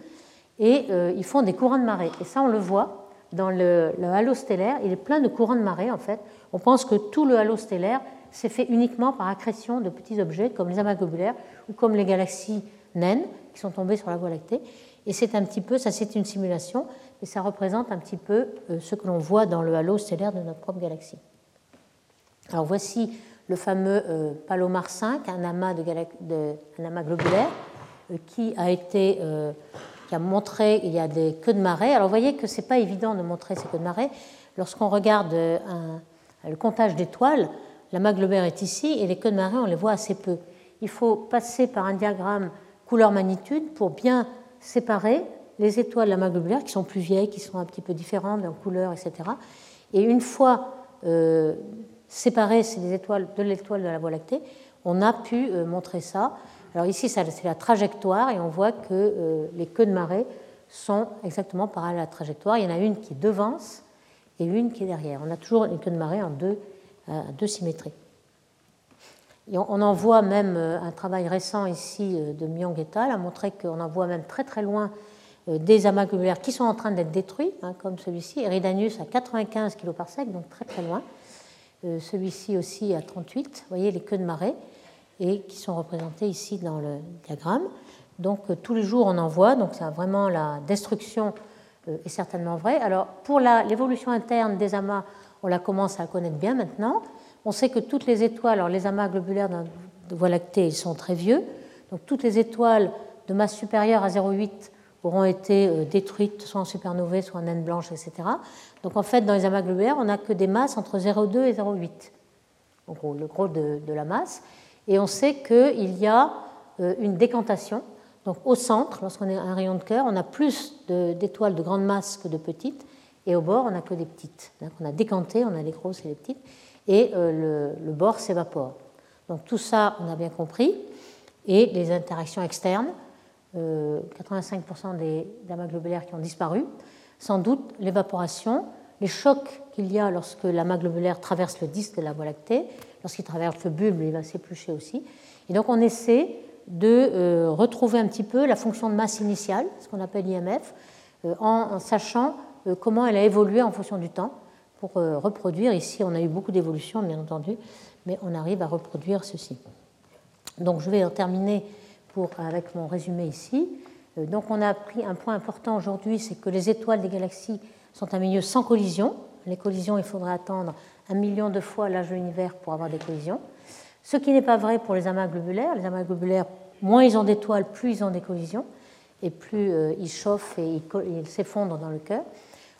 et euh, ils font des courants de marée. Et ça, on le voit dans le, halo stellaire, il est plein de courants de marée, en fait. On pense que tout le halo stellaire c'est fait uniquement par accrétion de petits objets comme les amas globulaires ou comme les galaxies naines qui sont tombées sur la Voie lactée. Et c'est un petit peu, ça c'est une simulation, et ça représente un petit peu euh, ce que l'on voit dans le halo stellaire de notre propre galaxie. Alors voici le fameux euh, Palomar 5, un amas, de, un amas globulaire euh, qui a été qui a montré il y a des queues de marée. Alors vous voyez que ce n'est pas évident de montrer ces queues de marée. Lorsqu'on regarde le comptage d'étoiles, la globulaire est ici et les queues de marée, on les voit assez peu. Il faut passer par un diagramme couleur-magnitude pour bien séparer les étoiles de la globulaire qui sont plus vieilles, qui sont un petit peu différentes en couleur, etc. Et une fois séparer ces étoiles de l'étoile de la Voie lactée, on a pu montrer ça. Alors ici, c'est la trajectoire et on voit que les queues de marée sont exactement parallèles à la trajectoire. Il y en a une qui devance et une qui est derrière. On a toujours une queue de marée en deux, deux symétries. On en voit même un travail récent ici de Myong et al. a montré qu'on en voit même très très loin euh, des amas globulaires qui sont en train d'être détruits, hein, comme celui-ci. Eridanius à 95 kg donc très très loin. Euh, celui-ci aussi à 38, vous voyez les queues de marée, et qui sont représentées ici dans le diagramme. Donc euh, tous les jours on en voit, donc c'est vraiment la destruction est certainement vraie. Alors pour l'évolution interne des amas, on la commence à connaître bien maintenant. On sait que toutes les étoiles, alors les amas globulaires de Voie lactée, ils sont très vieux, donc toutes les étoiles de masse supérieure à 0,8 auront été euh, détruites soit en supernovae, soit en naines blanches, etc. Donc en fait, dans les amas globulaires, on n'a que des masses entre 0,2 et 0,8, en gros, le gros de, la masse. Et on sait qu'il y a euh, une décantation. Donc au centre, lorsqu'on est un rayon de cœur, on a plus d'étoiles de, grande masse que de petites, et au bord, on n'a que des petites. Donc on a décanté, on a les grosses et les petites, et euh, le bord s'évapore. Donc tout ça, on a bien compris. Et les interactions externes, 85% euh, des amas globulaires qui ont disparu. Sans doute l'évaporation, les chocs qu'il y a lorsque l'amas globulaire traverse le disque de la Voie lactée, lorsqu'il traverse le bulbe, il va s'éplucher aussi. Et donc on essaie de euh, retrouver un petit peu la fonction de masse initiale, ce qu'on appelle IMF, euh, en, sachant comment elle a évolué en fonction du temps pour reproduire. Ici, on a eu beaucoup d'évolutions, bien entendu, mais on arrive à reproduire ceci. Donc je vais en terminer avec mon résumé ici. Euh, donc on a appris un point important aujourd'hui, c'est que les étoiles des galaxies sont un milieu sans collision. Les collisions, il faudrait attendre un million de fois l'âge de l'univers pour avoir des collisions. Ce qui n'est pas vrai pour les amas globulaires. Les amas globulaires, moins ils ont d'étoiles, plus ils ont des collisions, et plus euh, ils chauffent et ils s'effondrent dans le cœur.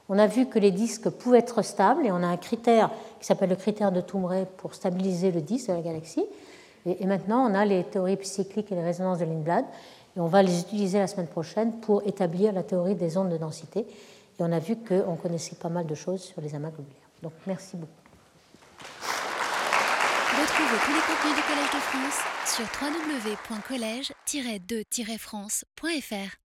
On a vu que les disques pouvaient être stables, et on a un critère qui s'appelle le critère de Toumré pour stabiliser le disque de la galaxie. Et, maintenant, on a les théories cycliques et les résonances de Lindblad. Et on va les utiliser la semaine prochaine pour établir la théorie des ondes de densité. Et on a vu qu'on connaissait pas mal de choses sur les amas globulaires. Donc merci beaucoup. Retrouvez tous les contenus du Collège de France sur www.colège-2-france.fr.